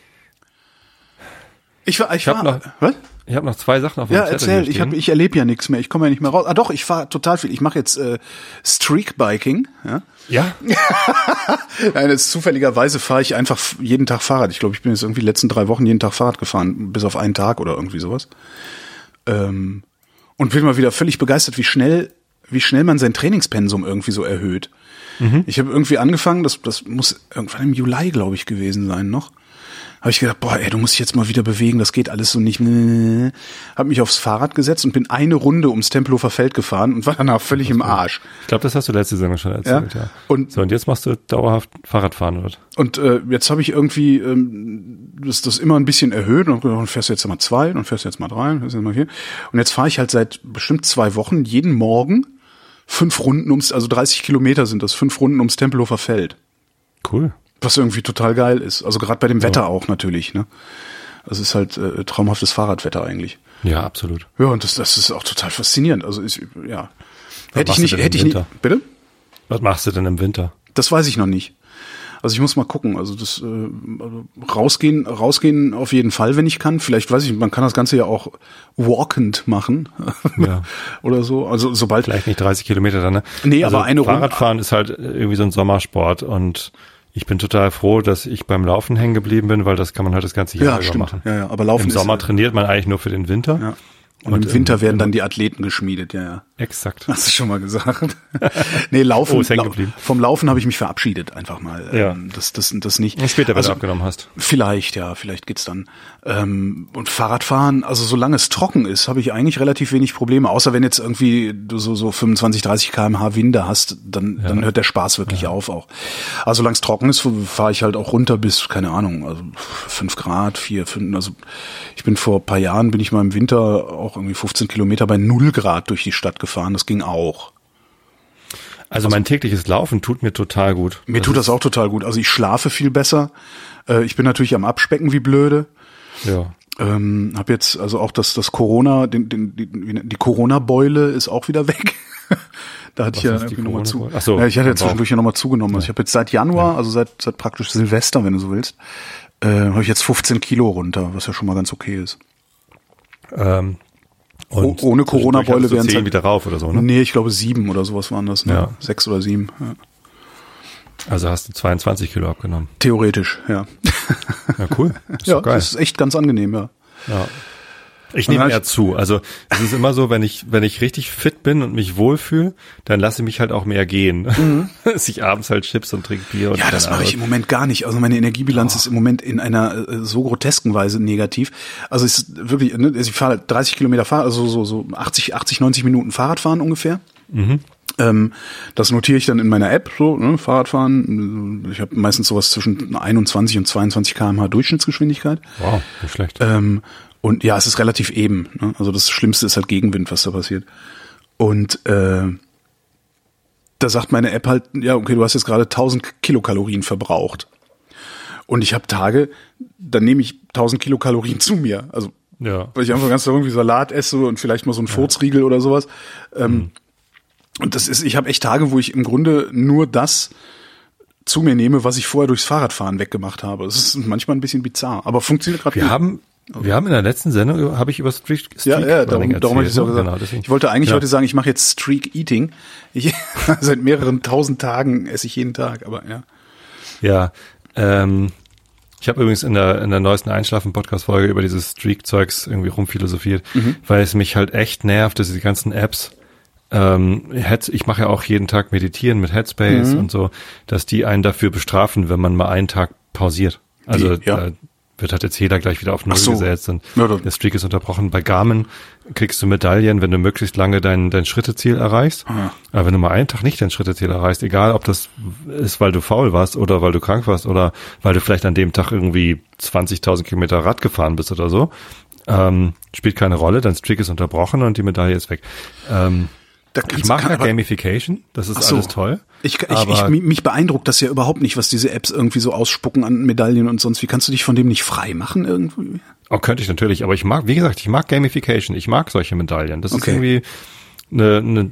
Ich war, ich, Ich hab war, noch- was? Ich habe noch zwei Sachen auf meinem Ja, Zettel erzähl. Ich, hab, ich erlebe ja nichts mehr. Ich komme ja nicht mehr raus. Ah, doch, ich fahre total viel. Ich mache jetzt äh, Streakbiking. Ja? Ja, (laughs) Nein, ist zufälligerweise fahre ich einfach jeden Tag Fahrrad. Ich glaube, ich bin jetzt irgendwie die letzten drei Wochen jeden Tag Fahrrad gefahren, bis auf einen Tag oder irgendwie sowas. Ähm, und bin mal wieder völlig begeistert, wie schnell, wie schnell man sein Trainingspensum irgendwie so erhöht. Ich habe irgendwie angefangen, das, das muss irgendwann im Juli, glaube ich, gewesen sein noch. Habe ich gedacht, boah, ey, du musst dich jetzt mal wieder bewegen, das geht alles so nicht. Habe mich aufs Fahrrad gesetzt und bin eine Runde ums Tempelhofer Feld gefahren und war danach völlig im Arsch. ich glaube, das hast du letzte Sendung schon erzählt, ja. Ja. Und- so, und jetzt machst du dauerhaft Fahrradfahren, oder? Und äh, jetzt habe ich irgendwie ähm, das, das immer ein bisschen erhöht und dann fährst du jetzt mal zwei, dann fährst du jetzt mal drei, dann fährst du jetzt mal vier. Und jetzt fahre ich halt seit bestimmt zwei Wochen jeden Morgen fünf Runden ums, also 30 Kilometer sind das, fünf Runden ums Tempelhofer Feld. Cool. Was irgendwie total geil ist. Also gerade bei dem Wetter auch natürlich, ne? Also es ist halt äh, traumhaftes Fahrradwetter eigentlich. Ja, absolut. Ja, und das, das ist auch total faszinierend. Also ist, ja. Hätte ich nicht, hätte ich nicht. Bitte? Was machst du denn im Winter? Das weiß ich noch nicht. Also ich muss mal gucken. Also das äh, also rausgehen, rausgehen auf jeden Fall, wenn ich kann. Vielleicht weiß ich, man kann das Ganze ja auch walkend machen (laughs) Ja. oder so. Also sobald Vielleicht nicht 30 Kilometer dann, ne? Nee, aber eine Runde- Fahrradfahren ist halt irgendwie so ein Sommersport und ich bin total froh, dass ich beim Laufen hängen geblieben bin, weil das kann man halt das ganze Jahr ja über stimmt. machen. Ja, ja, aber Laufen Im Sommer trainiert man eigentlich nur für den Winter. ja. Und, im Winter werden dann die Athleten geschmiedet, ja, ja. Exakt. Hast du schon mal gesagt? (laughs) nee, Laufen. Oh, lau- vom Laufen habe ich mich verabschiedet, einfach mal. Ja. Ähm, Das, das, das nicht. Später, wenn also, du abgenommen hast. Vielleicht, ja, vielleicht geht's dann. Ähm, und Fahrradfahren, also solange es trocken ist, habe ich eigentlich relativ wenig Probleme. Außer wenn jetzt irgendwie du so, so 25, 30 km/h Winde hast, dann, dann hört der Spaß wirklich auf auch. Also solange es trocken ist, fahre ich halt auch runter bis, keine Ahnung, also fünf Grad, vier, fünf. Also ich bin vor paar Jahren, bin ich mal im Winter auch irgendwie 15 Kilometer bei null Grad durch die Stadt gefahren. Das ging auch. Also mein tägliches Laufen tut mir total gut. Mir tut das auch total gut. Also ich schlafe viel besser. Äh, ich bin natürlich am Abspecken wie blöde. Ja. Ähm, hab jetzt also auch das das Corona, den, den, die, die Corona-Beule ist auch wieder weg. (laughs) da hatte ich ja irgendwie nochmal zu. Ach so, ja, ich hatte jetzt zwischendurch ja nochmal zugenommen. Also ich habe jetzt seit Januar, also seit seit praktisch Silvester, wenn du so willst, äh, habe ich jetzt 15 Kilo runter, was ja schon mal ganz okay ist. Ähm, Oh- ohne Corona-Beule wären zehn halt- wieder rauf oder so, ne? Nee, ich glaube sieben oder sowas waren das. Ne? Ja. Sechs oder sieben. Ja. Also hast du 22 Kilo abgenommen. Theoretisch, ja. Ja, cool. (laughs) Ist ja, das ist echt ganz angenehm, ja. Ja. Ich nehme eher zu. Also es ist immer so, wenn ich, wenn ich richtig fit bin und mich wohlfühle, dann lasse ich mich halt auch mehr gehen. (laughs) Dass ich abends halt Chips und trinke Bier und Mhm. Ja, das mache ich im. Moment gar nicht. Also meine Energiebilanz ist im Moment in einer äh, so grotesken Weise negativ. Also es ist wirklich, ne, also ich fahre 30 Kilometer Fahrrad, also so, so 80, 80, 90 Minuten Fahrradfahren ungefähr. Ähm, das notiere ich dann in meiner App, so, ne, Fahrradfahren. Ich habe meistens sowas zwischen 21 und 22 km/h Durchschnittsgeschwindigkeit. Wow, nicht schlecht. Ähm, und ja, es ist relativ eben. Ne? Also das Schlimmste ist halt Gegenwind, was da passiert. Und äh, da sagt meine App halt, ja, okay, du hast jetzt gerade 1000 Kilokalorien verbraucht. Und ich habe Tage, dann nehme ich 1000 Kilokalorien (laughs) zu mir. Also ja. weil ich einfach ganz irgendwie Salat esse und vielleicht mal so ein Furzriegel oder sowas. Ähm, Und das ist, ich habe echt Tage, wo ich im Grunde nur das zu mir nehme, was ich vorher durchs Fahrradfahren weggemacht habe. Das ist manchmal ein bisschen bizarr, aber funktioniert gerade Wir haben, wir haben in der letzten Sendung, habe ich über Street, Street Ja, ja, darum, Running darum habe ich es auch erzählt, gesagt. Genau, ich wollte eigentlich Ja. heute sagen, ich mache jetzt Streak Eating. Ich, (laughs) seit mehreren tausend Tagen esse ich jeden Tag, aber ja. Ja, ähm, ich habe übrigens in der, in der neuesten Einschlafen-Podcast-Folge über dieses Streak-Zeugs irgendwie rumphilosophiert, Mhm. weil es mich halt echt nervt, dass die ganzen Apps, ähm, Heads, ich mache ja auch jeden Tag Meditieren mit Headspace Mhm. und so, dass die einen dafür bestrafen, wenn man mal einen Tag pausiert. Also Wie? Ja. da wird halt jetzt jeder gleich wieder auf Null so. gesetzt und Ja, der Streak ist unterbrochen. Bei Garmin kriegst du Medaillen, wenn du möglichst lange dein, dein Schritteziel erreichst. Ah. Aber wenn du mal einen Tag nicht dein Schritteziel erreichst, egal ob das ist, weil du faul warst oder weil du krank warst oder weil du vielleicht an dem Tag irgendwie 20.000 Kilometer Rad gefahren bist oder so, Ähm, spielt keine Rolle, dein Streak ist unterbrochen und die Medaille ist weg. Ähm, ich mag ja Gamification, das ist so. alles toll. Ich, ich, aber ich, mich beeindruckt das ja überhaupt nicht, was diese Apps irgendwie so ausspucken an Medaillen und sonst. Wie kannst du dich von dem nicht frei machen irgendwie? Oh, könnte ich natürlich, aber ich mag, wie gesagt, ich mag Gamification, ich mag solche Medaillen. Das ist Okay. irgendwie eine, eine,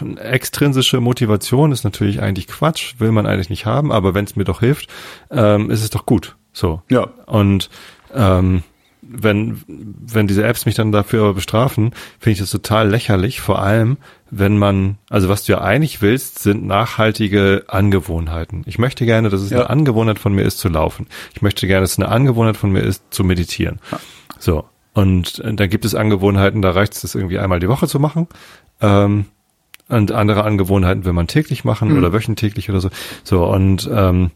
eine extrinsische Motivation, ist natürlich eigentlich Quatsch, will man eigentlich nicht haben, aber wenn es mir doch hilft, ähm, ist es doch gut. So. Ja. Und ähm, wenn, wenn diese Apps mich dann dafür aber bestrafen, finde ich das total lächerlich, vor allem, wenn man, also was du ja eigentlich willst, sind nachhaltige Angewohnheiten. Ich möchte gerne, dass es Ja. eine Angewohnheit von mir ist, zu laufen. Ich möchte gerne, dass es eine Angewohnheit von mir ist, zu meditieren. So. Und äh, dann gibt es Angewohnheiten, da reicht es, das irgendwie einmal die Woche zu machen. Ähm, und andere Angewohnheiten will man täglich machen oder wöchentlich oder so. So, und ähm,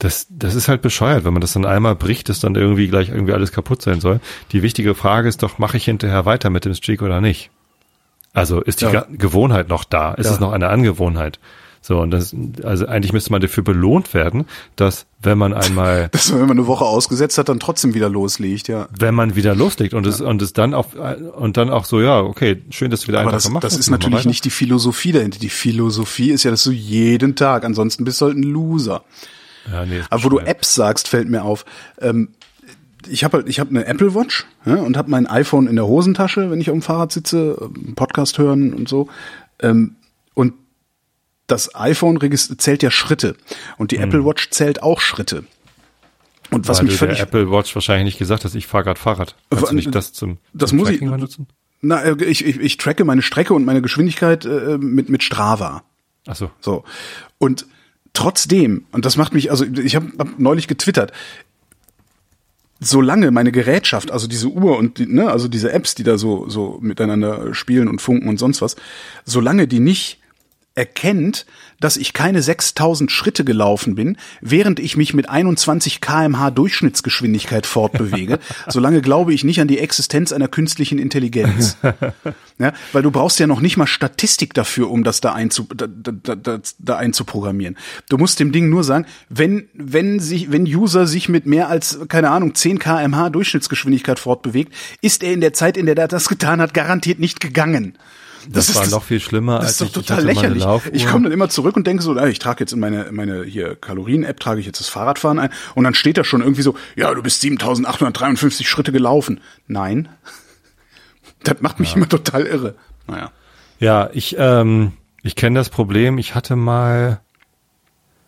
das, das ist halt bescheuert, wenn man das dann einmal bricht, dass dann irgendwie gleich irgendwie alles kaputt sein soll. Die wichtige Frage ist doch, mache ich hinterher weiter mit dem Streak oder nicht? Also ist die Ja. Gewohnheit noch da? Ist Ja. es noch eine Angewohnheit? So, und das, also eigentlich müsste man dafür belohnt werden, dass wenn man einmal (laughs) Dass man, wenn man eine Woche ausgesetzt hat, dann trotzdem wieder loslegt, ja. wenn man wieder loslegt und es und es dann auch und dann auch so ja okay schön dass du wieder einen das, Tag gemacht das hast, ist mach mal natürlich nicht die Philosophie dahinter. Die Philosophie ist ja, dass du jeden Tag, ansonsten bist du halt ein Loser. Ja, nee, Aber wo du. Apps sagst, fällt mir auf. Ähm, ich habe halt, ich habe eine Apple Watch ja, und habe mein iPhone in der Hosentasche, wenn ich auf dem Fahrrad sitze, ähm, Podcast hören und so. Ähm, und das iPhone zählt ja Schritte und die Apple Watch zählt auch Schritte. Und was Hm. Weil mich du der völlig Apple Watch wahrscheinlich nicht gesagt hast, ich fahre gerade Fahrrad. Kannst du nicht das zum, das zum muss ich- Tracking benutzen? Na, äh, ich, ich, ich tracke meine Strecke und meine Geschwindigkeit äh, mit mit Strava. Ach so. So. Und trotzdem, und das macht mich, also ich habe hab neulich getwittert, solange meine Gerätschaft, also diese Uhr und die, ne, also diese Apps, die da so so miteinander spielen und funken und sonst was, solange die nicht erkennt, dass ich keine 6000 Schritte gelaufen bin, während ich mich mit 21 kmh Durchschnittsgeschwindigkeit fortbewege, (laughs) solange glaube ich nicht an die Existenz einer künstlichen Intelligenz. Ja, weil du brauchst ja noch nicht mal Statistik dafür, um das da, einzu, da, da, da, da einzuprogrammieren. Du musst dem Ding nur sagen, wenn, wenn sich, wenn User sich mit mehr als, keine Ahnung, 10 kmh Durchschnittsgeschwindigkeit fortbewegt, ist er in der Zeit, in der er das getan hat, garantiert nicht gegangen. Das, war noch viel schlimmer, Das als ist doch ich, ich total meine lächerlich. Laufuhr. Ich komme dann immer zurück und denke so, ich trage jetzt in meine meine hier Kalorien-App trage ich jetzt das Fahrradfahren ein und dann steht da schon irgendwie so, ja, du bist 7.853 Schritte gelaufen. Nein, (laughs) das macht mich immer total irre. Naja, Ja, ich, ähm, ich kenne das Problem. Ich hatte mal,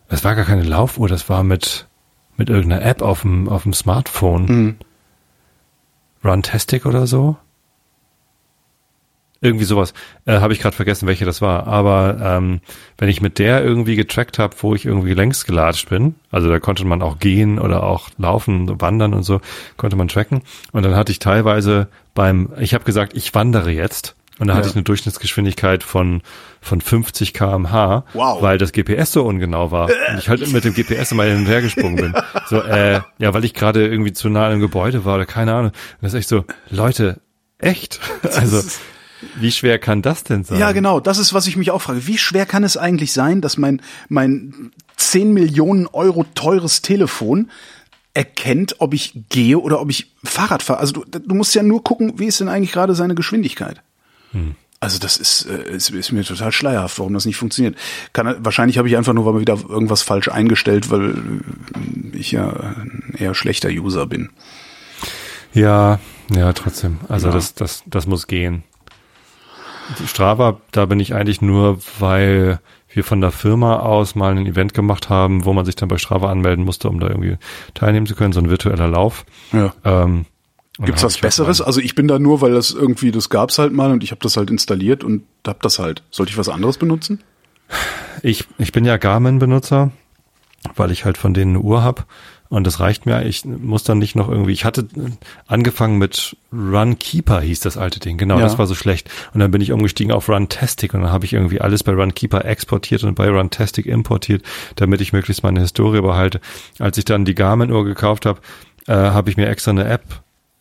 das war gar keine Laufuhr, das war mit, mit irgendeiner App auf dem, auf dem Smartphone. Mhm. Runtastic oder so. Irgendwie sowas. Äh, habe ich gerade vergessen, welche das war. Aber ähm, wenn ich mit der irgendwie getrackt habe, wo ich irgendwie längs gelatscht bin, also da konnte man auch gehen oder auch laufen, wandern und so, konnte man tracken. Und dann hatte ich teilweise beim, ich habe gesagt, ich wandere jetzt. Und da hatte Ja. ich eine Durchschnittsgeschwindigkeit von, von 50 kmh, Wow. weil das GPS so ungenau war. Und ich halt mit dem GPS immer hin und her gesprungen bin. (laughs) So, äh, ja, weil ich gerade irgendwie zu nah an einem Gebäude war oder keine Ahnung. Und das ist echt so, Leute, echt? Also, wie schwer kann das denn sein? ja genau, das ist was ich mich auch frage. Wie schwer kann es eigentlich sein, dass mein mein 10 Millionen Euro teures Telefon erkennt, ob ich gehe oder ob ich Fahrrad fahre? Also du, du musst ja nur gucken, wie ist denn eigentlich gerade seine Geschwindigkeit? Also das ist, äh, ist, ist mir total schleierhaft, warum das nicht funktioniert. Kann, wahrscheinlich habe ich einfach nur mal wieder irgendwas falsch eingestellt, weil äh, ich ja ein eher schlechter User bin. Ja, ja, trotzdem. Also Ja. das, das, das muss gehen. Strava, da bin ich eigentlich nur, weil wir von der Firma aus mal ein Event gemacht haben, wo man sich dann bei Strava anmelden musste, um da irgendwie teilnehmen zu können, so ein virtueller Lauf. Ja. Ähm, Gibt's hab was halt Besseres? Also ich bin da nur, weil das irgendwie, das gab's halt mal und ich habe das halt installiert und hab das halt. Sollte ich was anderes benutzen? Ich, ich bin ja Garmin-Benutzer, weil ich halt von denen eine Uhr hab und das reicht mir. Ich muss dann nicht noch irgendwie, ich hatte angefangen mit Runkeeper hieß das alte Ding, genau, Ja. das war so schlecht. Und dann bin ich umgestiegen auf Runtastic und dann habe ich irgendwie alles bei Runkeeper exportiert und bei Runtastic importiert, damit ich möglichst meine Historie behalte. Als ich dann die Garmin-Uhr gekauft habe, äh, habe ich mir extra eine App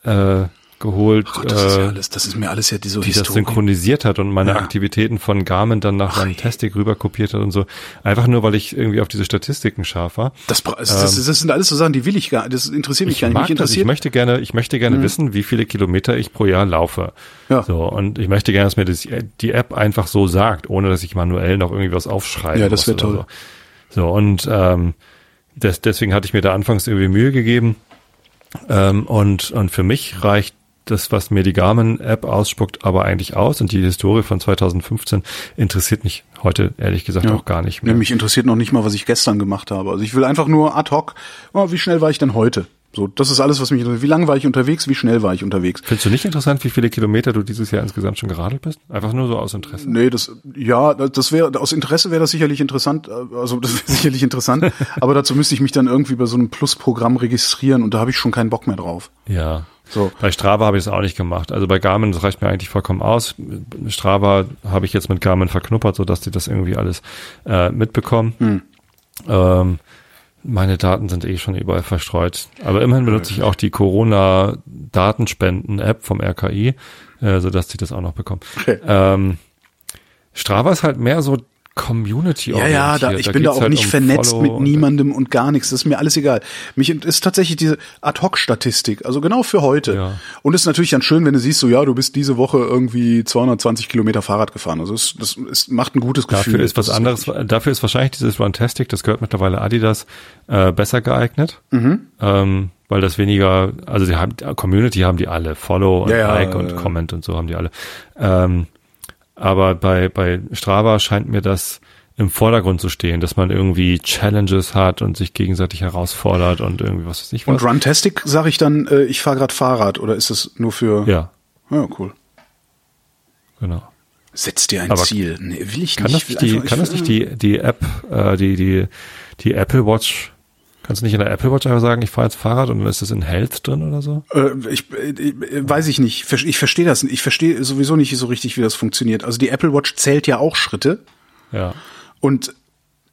äh, geholt, Oh, das ist ja äh, alles, das ist mir alles ja die so die das Historie. synchronisiert hat und meine Ja. Aktivitäten von Garmin dann nach Fantastic rüber kopiert hat und so. Einfach nur, weil ich irgendwie auf diese Statistiken scharf war. Das, das, das, das sind alles so Sachen, die will ich gar, das interessiert mich gar nicht. Ähm, mag Mich das. Ich interessiert, möchte gerne, ich möchte gerne wissen, wie viele Kilometer ich pro Jahr laufe. Ja. So, und ich möchte gerne, dass mir das, die App einfach so sagt, ohne dass ich manuell noch irgendwie was aufschreibe. Ja, das wär toll. So. so, und ähm, des, deswegen hatte ich mir da anfangs irgendwie Mühe gegeben. Ähm, und, und für mich reicht das, was mir die Garmin-App ausspuckt, aber eigentlich aus. Und die Historie von 2015 interessiert mich heute ehrlich gesagt Ja. auch gar nicht mehr. Nee, mich interessiert noch nicht mal, was ich gestern gemacht habe. Also ich will einfach nur ad hoc, oh, wie schnell war ich denn heute? So, das ist alles, was mich interessiert. Wie lange war ich unterwegs? Wie schnell war ich unterwegs? Findest du nicht interessant, wie viele Kilometer du dieses Jahr insgesamt schon geradelt bist? Einfach nur so aus Interesse. Nee, das, ja, das wäre, aus Interesse wäre das sicherlich interessant, äh, also das (laughs) wäre sicherlich interessant, (laughs) aber dazu müsste ich mich dann irgendwie bei so einem Plus-Programm registrieren und da habe ich schon keinen Bock mehr drauf. Ja. So. Bei Strava habe ich es auch nicht gemacht. Also bei Garmin, das reicht mir eigentlich vollkommen aus. Strava habe ich jetzt mit Garmin verknuppert, sodass die das irgendwie alles äh, mitbekommen. Hm. Ähm, meine Daten sind eh schon überall verstreut. Aber immerhin benutze ich auch die Corona-Datenspenden-App vom RKI, äh, sodass die das auch noch bekommen. Okay. Ähm, Strava ist halt mehr so Community Ja, ja, da, ich bin da auch halt nicht um vernetzt Follow mit niemandem und gar nichts. Das ist mir alles egal. Mich ist tatsächlich diese Ad-Hoc-Statistik, also genau für heute. Ja. Und es ist natürlich dann schön, wenn du siehst, so ja, du bist diese Woche irgendwie 220 Kilometer Fahrrad gefahren. Also es, das es macht ein gutes Gefühl. Dafür ist was Das anderes, dafür ist wahrscheinlich dieses Runtastic, das gehört mittlerweile Adidas, äh, besser geeignet. Mhm. Ähm, weil das weniger, also die haben, Community haben die alle, Follow und Ja, ja, Like und äh, Comment und so haben die alle. Ähm, aber bei, bei Strava scheint mir das im Vordergrund zu stehen, dass man irgendwie Challenges hat und sich gegenseitig herausfordert und irgendwie was weiß ich was. Und Runtastic sage ich dann, äh, ich fahre gerade Fahrrad oder ist das nur für? ja, ja, cool. genau. Setz dir ein Aber Ziel. Nee, will ich Kann nicht. das nicht die, kann das nicht die, die App, äh, die, die, die Apple Watch, kannst du nicht in der Apple Watch einfach sagen, ich fahre jetzt Fahrrad und dann ist das in Health drin oder so? Äh, ich, äh, äh, weiß ich nicht. Ich verstehe das. Ich verstehe sowieso nicht so richtig, wie das funktioniert. Also die Apple Watch zählt ja auch Schritte Ja. und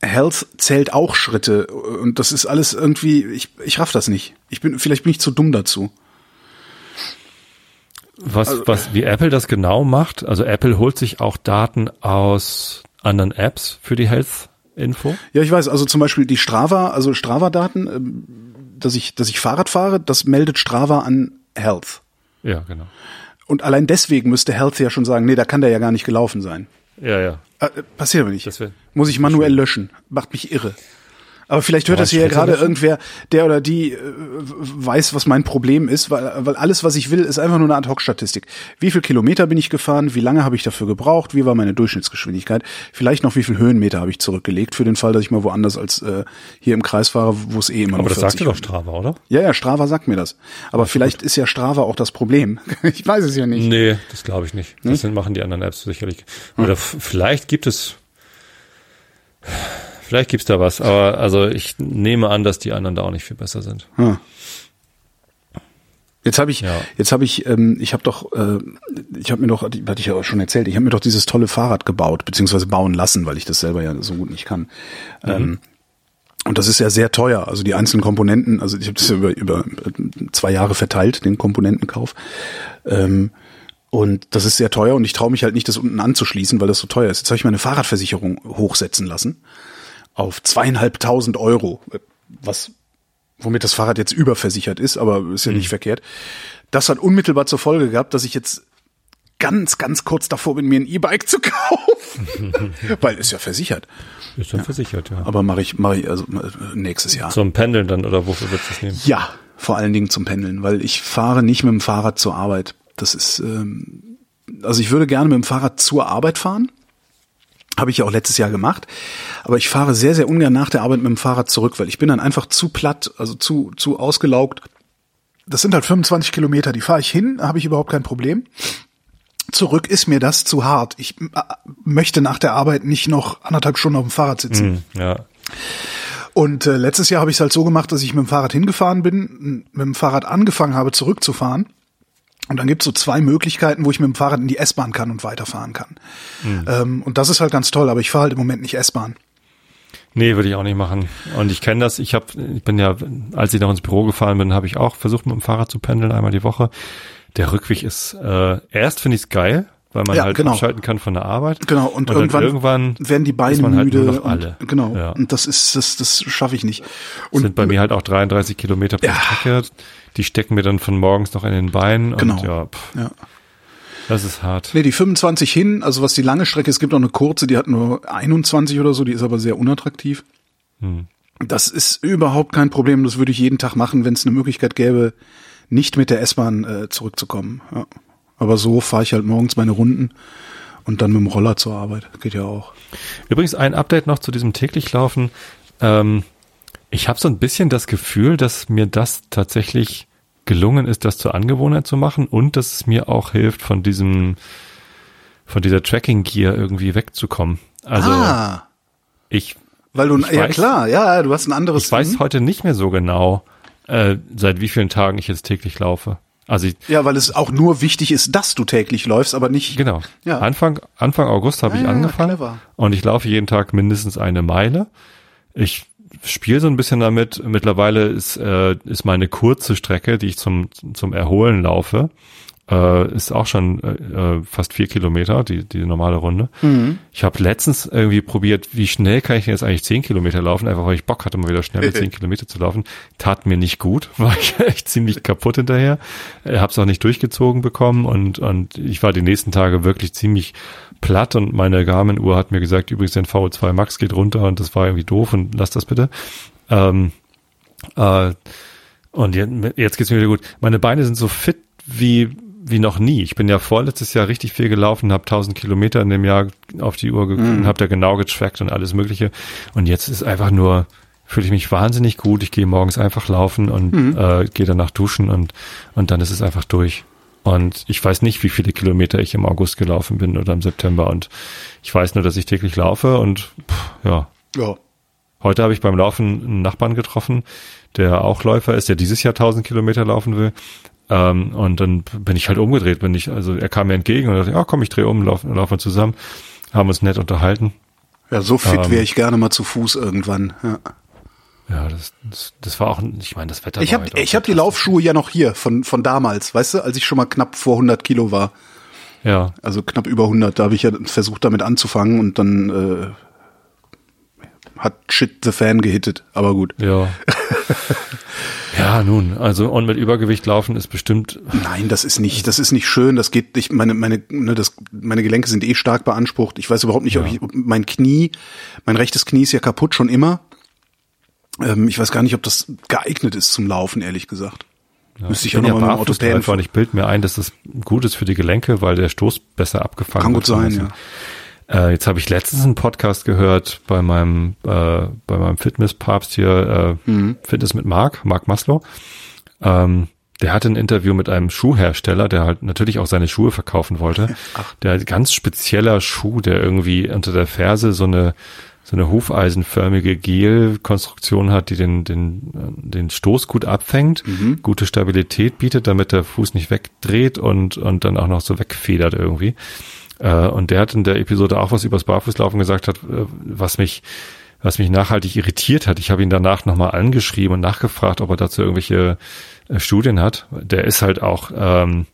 Health zählt auch Schritte und das ist alles irgendwie. Ich, ich raff das nicht. Ich bin vielleicht bin ich zu dumm dazu. Was, Also, was, wie Apple das genau macht, also Apple holt sich auch Daten aus anderen Apps für die Health-Info. Ja, ich weiß. Also zum Beispiel die Strava, also Strava-Daten, ähm, dass ich, dass ich Fahrrad fahre, das meldet Strava an Health. Ja, genau. Und allein deswegen müsste Health ja schon sagen, nee, da kann der ja gar nicht gelaufen sein. Ja, ja. Äh, passiert aber nicht. Muss ich manuell löschen. Macht mich irre. Aber vielleicht hört Aber das hier ja gerade löschen? irgendwer, der oder die äh, weiß, was mein Problem ist, weil, weil alles, was ich will, ist einfach nur eine Ad-Hoc-Statistik. Wie viel Kilometer bin ich gefahren? Wie lange habe ich dafür gebraucht? Wie war meine Durchschnittsgeschwindigkeit? Vielleicht noch, wie viel Höhenmeter habe ich zurückgelegt für den Fall, dass ich mal woanders als äh, hier im Kreis fahre, wo es eh immer Aber nur das 40 sagte doch Strava, oder? Ja, ja, Strava sagt mir das. Aber vielleicht ist ja Strava auch das Problem. (laughs) ich weiß es ja nicht. Nee, das glaube ich nicht. Das sind, machen die anderen Apps sicherlich. Oder f- vielleicht gibt es, vielleicht gibt's da was, aber also ich nehme an, dass die anderen da auch nicht viel besser sind. Hm. Jetzt habe ich, Ja. jetzt habe ich, ähm, ich habe doch, äh, ich habe mir doch, hatte ich ja auch schon erzählt, ich habe mir doch dieses tolle Fahrrad gebaut, beziehungsweise bauen lassen, weil ich das selber ja so gut nicht kann. Ähm, und das ist ja sehr teuer. Also die einzelnen Komponenten, also ich habe das ja über, über zwei Jahre verteilt, den Komponentenkauf. Ähm, und das ist sehr teuer und ich traue mich halt nicht, das unten anzuschließen, weil das so teuer ist. Jetzt habe ich meine Fahrradversicherung hochsetzen lassen auf zweieinhalbtausend Euro, was womit das Fahrrad jetzt überversichert ist, aber ist ja nicht verkehrt. Das hat unmittelbar zur Folge gehabt, dass ich jetzt ganz, ganz kurz davor bin, mir ein E-Bike zu (laughs) kaufen, (laughs) weil ist ja versichert. Ist dann versichert, ja. Aber mache ich, mache ich also äh, nächstes Jahr. Zum Pendeln dann, oder wofür würdest du es nehmen? Ja, vor allen Dingen zum Pendeln, weil ich fahre nicht mit dem Fahrrad zur Arbeit. Das ist, ähm, also ich würde gerne mit dem Fahrrad zur Arbeit fahren. Habe ich ja auch letztes Jahr gemacht. Aber ich fahre sehr, sehr ungern nach der Arbeit mit dem Fahrrad zurück, weil ich bin dann einfach zu platt, also zu, zu ausgelaugt. Das sind halt 25 Kilometer, die fahre ich hin, habe ich überhaupt kein Problem. Zurück ist mir das zu hart. Ich äh, möchte nach der Arbeit nicht noch anderthalb Stunden auf dem Fahrrad sitzen. Hm, ja. Und äh, letztes Jahr habe ich es halt so gemacht, dass ich mit dem Fahrrad hingefahren bin, mit dem Fahrrad angefangen habe, zurückzufahren. Und dann gibt's so zwei Möglichkeiten, wo ich mit dem Fahrrad in die S-Bahn kann und weiterfahren kann. Ähm, und das ist halt ganz toll, aber ich fahre halt im Moment nicht S-Bahn. Nee, würde ich auch nicht machen. Und ich kenne das. Ich habe, ich bin ja, als ich noch ins Büro gefahren bin, habe ich auch versucht, mit dem Fahrrad zu pendeln, einmal die Woche. der Rückweg ist, äh, erst finde ich es geil, weil man Ja, halt genau. abschalten kann von der Arbeit. Genau, und, dann irgendwann, irgendwann werden die Beine halt müde. alle. Und, genau. Ja. Und das ist, das, das schaffe ich nicht. Und sind bei mir halt auch 33 Kilometer pro Ja. Strecke. Die stecken mir dann von morgens noch in den Beinen. Genau. Und ja, pff, ja. das ist hart. Nee, die 25 hin, also was die lange Strecke, es gibt auch eine kurze, die hat nur 21 oder so, die ist aber sehr unattraktiv. Hm. Das ist überhaupt kein Problem, das würde ich jeden Tag machen, wenn es eine Möglichkeit gäbe, nicht mit der S-Bahn äh, zurückzukommen. Ja. Aber so fahre ich halt morgens meine Runden und dann mit dem Roller zur Arbeit. Geht ja auch. Übrigens ein Update noch zu diesem täglich Laufen. Ähm, ich habe so ein bisschen das Gefühl, dass mir das tatsächlich gelungen ist, das zur Angewohnheit zu machen und dass es mir auch hilft, von diesem, von dieser Tracking Gear irgendwie wegzukommen. Also ah, ich, weil du, ich ja weiß- klar, ja, du hast ein anderes. ich weiß heute nicht mehr so genau, äh, seit wie vielen Tagen ich jetzt täglich laufe. Also ich, Ja, weil es auch nur wichtig ist, dass du täglich läufst, aber nicht. Genau. Ja. Anfang, Anfang August habe ich Ah, angefangen clever. und ich laufe jeden Tag mindestens eine Meile. Ich spiele so ein bisschen damit. Mittlerweile ist, äh, ist meine kurze Strecke, die ich zum, zum Erholen laufe, äh, ist auch schon äh, äh, fast vier Kilometer, die, die normale Runde. Mhm. Ich habe letztens irgendwie probiert, wie schnell kann ich denn jetzt eigentlich zehn Kilometer laufen, einfach weil ich Bock hatte, mal wieder schnell zehn (laughs) Kilometer zu laufen. Tat mir nicht gut, (laughs) war ich echt ziemlich kaputt hinterher. Habe es auch nicht durchgezogen bekommen und, und ich war die nächsten Tage wirklich ziemlich platt und meine Garmin-Uhr hat mir gesagt, übrigens dein VO2 Max geht runter und das war irgendwie doof und lass das bitte. Ähm, äh, und jetzt, jetzt geht's mir wieder gut. Meine Beine sind so fit wie wie noch nie. Ich bin ja vorletztes Jahr richtig viel gelaufen, habe 1000 Kilometer in dem Jahr auf die Uhr geguckt, Mhm. habe da genau getrackt und alles Mögliche. Und jetzt ist einfach nur fühle ich mich wahnsinnig gut. Ich gehe morgens einfach laufen und Mhm. äh, gehe danach duschen und und dann ist es einfach durch. Und ich weiß nicht, wie viele Kilometer ich im August gelaufen bin oder im September. Und ich weiß nur, dass ich täglich laufe und pff, ja, Ja. Heute habe ich beim Laufen einen Nachbarn getroffen, der auch Läufer ist, der dieses Jahr 1000 Kilometer laufen will. Ähm, und dann bin ich halt umgedreht, bin ich, also er kam mir entgegen und dachte, ja komm, ich drehe um, laufen, laufen wir zusammen, haben uns nett unterhalten. Ja, so fit Ähm. wäre ich gerne mal zu Fuß irgendwann. Ja. Ja, das, das, das war auch, ich meine, das Wetter Ich habe ich hab die. Laufschuhe ja noch hier von von damals, weißt du, als ich schon mal knapp vor 100 Kilo war, Ja, also knapp über 100. Da habe ich ja versucht damit anzufangen und dann äh, hat Shit the Fan gehittet. Aber gut. ja. (laughs) ja, nun, also und mit Übergewicht laufen ist bestimmt, Nein, das ist nicht, das ist nicht schön. Das geht, ich meine, meine, ne, das, meine Gelenke sind eh stark beansprucht. Ich weiß überhaupt nicht, ob Ja. ich, ob mein Knie, mein rechtes Knie ist ja kaputt schon immer. Ähm, ich weiß gar nicht, ob das geeignet ist zum Laufen, ehrlich gesagt. Müsste ich bin ja nochmal mit dem Barfußläufer Orthopäden. ich bild mir ein, dass das gut ist für die Gelenke, weil der Stoß besser abgefangen Kann wird gut von sein, außen. Äh, jetzt habe ich letztens einen Podcast gehört bei meinem äh, bei meinem Fitnesspapst hier äh, Mhm. Fitness mit Marc, Marc Maslow. Ähm, der hatte ein Interview mit einem Schuhhersteller, der halt natürlich auch seine Schuhe verkaufen wollte. Der hat ganz spezieller Schuh, der irgendwie unter der Ferse so eine so eine hufeisenförmige Gelkonstruktion hat, die den, den, äh, den Stoß gut abfängt, gute Stabilität bietet, damit der Fuß nicht wegdreht und, und dann auch noch so wegfedert irgendwie. Äh, und der hat in der Episode auch was übers Barfußlaufen gesagt hat, äh, was mich, was mich nachhaltig irritiert hat. Ich habe ihn danach nochmal angeschrieben und nachgefragt, ob er dazu irgendwelche äh, Studien hat. Der ist halt auch, ähm,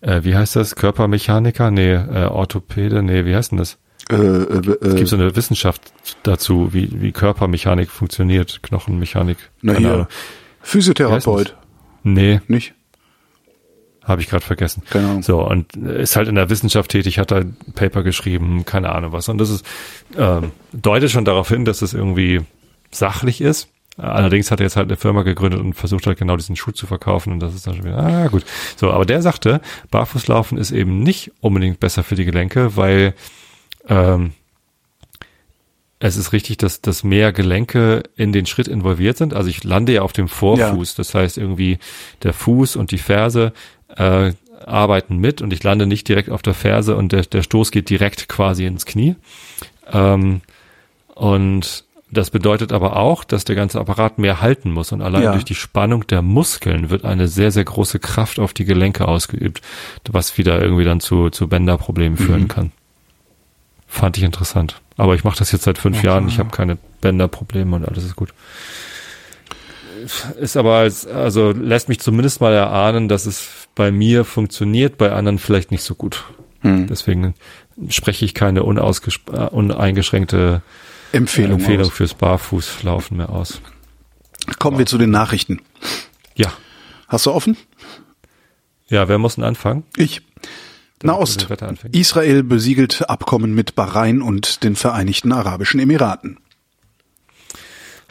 äh, wie heißt das? Körpermechaniker? Nee, äh, Orthopäde? Nee, wie heißt denn das? Äh, äh, Es äh, gibt so eine Wissenschaft dazu, wie, wie Körpermechanik funktioniert, Knochenmechanik. na hier. Physiotherapeut, Nee, nicht? Habe ich gerade vergessen. Keine Ahnung. So, und ist halt in der Wissenschaft tätig, hat da ein Paper geschrieben, keine Ahnung was. Und das ist, ähm, deutet schon darauf hin, dass es irgendwie sachlich ist. Allerdings hat er jetzt halt eine Firma gegründet und versucht halt genau diesen Schuh zu verkaufen und das ist dann schon wieder, ah gut. So, aber der sagte, Barfußlaufen ist eben nicht unbedingt besser für die Gelenke, weil ähm, es ist richtig, dass, dass mehr Gelenke in den Schritt involviert sind. Also ich lande ja auf dem Vorfuß. Das heißt irgendwie der Fuß und die Ferse äh, arbeiten mit und ich lande nicht direkt auf der Ferse und der, der Stoß geht direkt quasi ins Knie. Ähm, und das bedeutet aber auch, dass der ganze Apparat mehr halten muss und allein Ja. durch die Spannung der Muskeln wird eine sehr, sehr große Kraft auf die Gelenke ausgeübt, was wieder irgendwie dann zu, zu Bänderproblemen führen kann. Fand ich interessant. Aber ich mache das jetzt seit fünf Jahren. Ich habe keine Bänderprobleme und alles ist gut. Ist aber als, also lässt mich zumindest mal erahnen, dass es bei mir funktioniert, bei anderen vielleicht nicht so gut. Hm. Deswegen spreche ich keine äh, uneingeschränkte Empfehlung. Empfehlung aus. fürs Barfußlaufen mehr aus. Kommen wir zu den Nachrichten. Ja. Hast du offen? Ja, wer muss denn anfangen? Ich. Nahost. Israel besiegelt Abkommen mit Bahrain und den Vereinigten Arabischen Emiraten.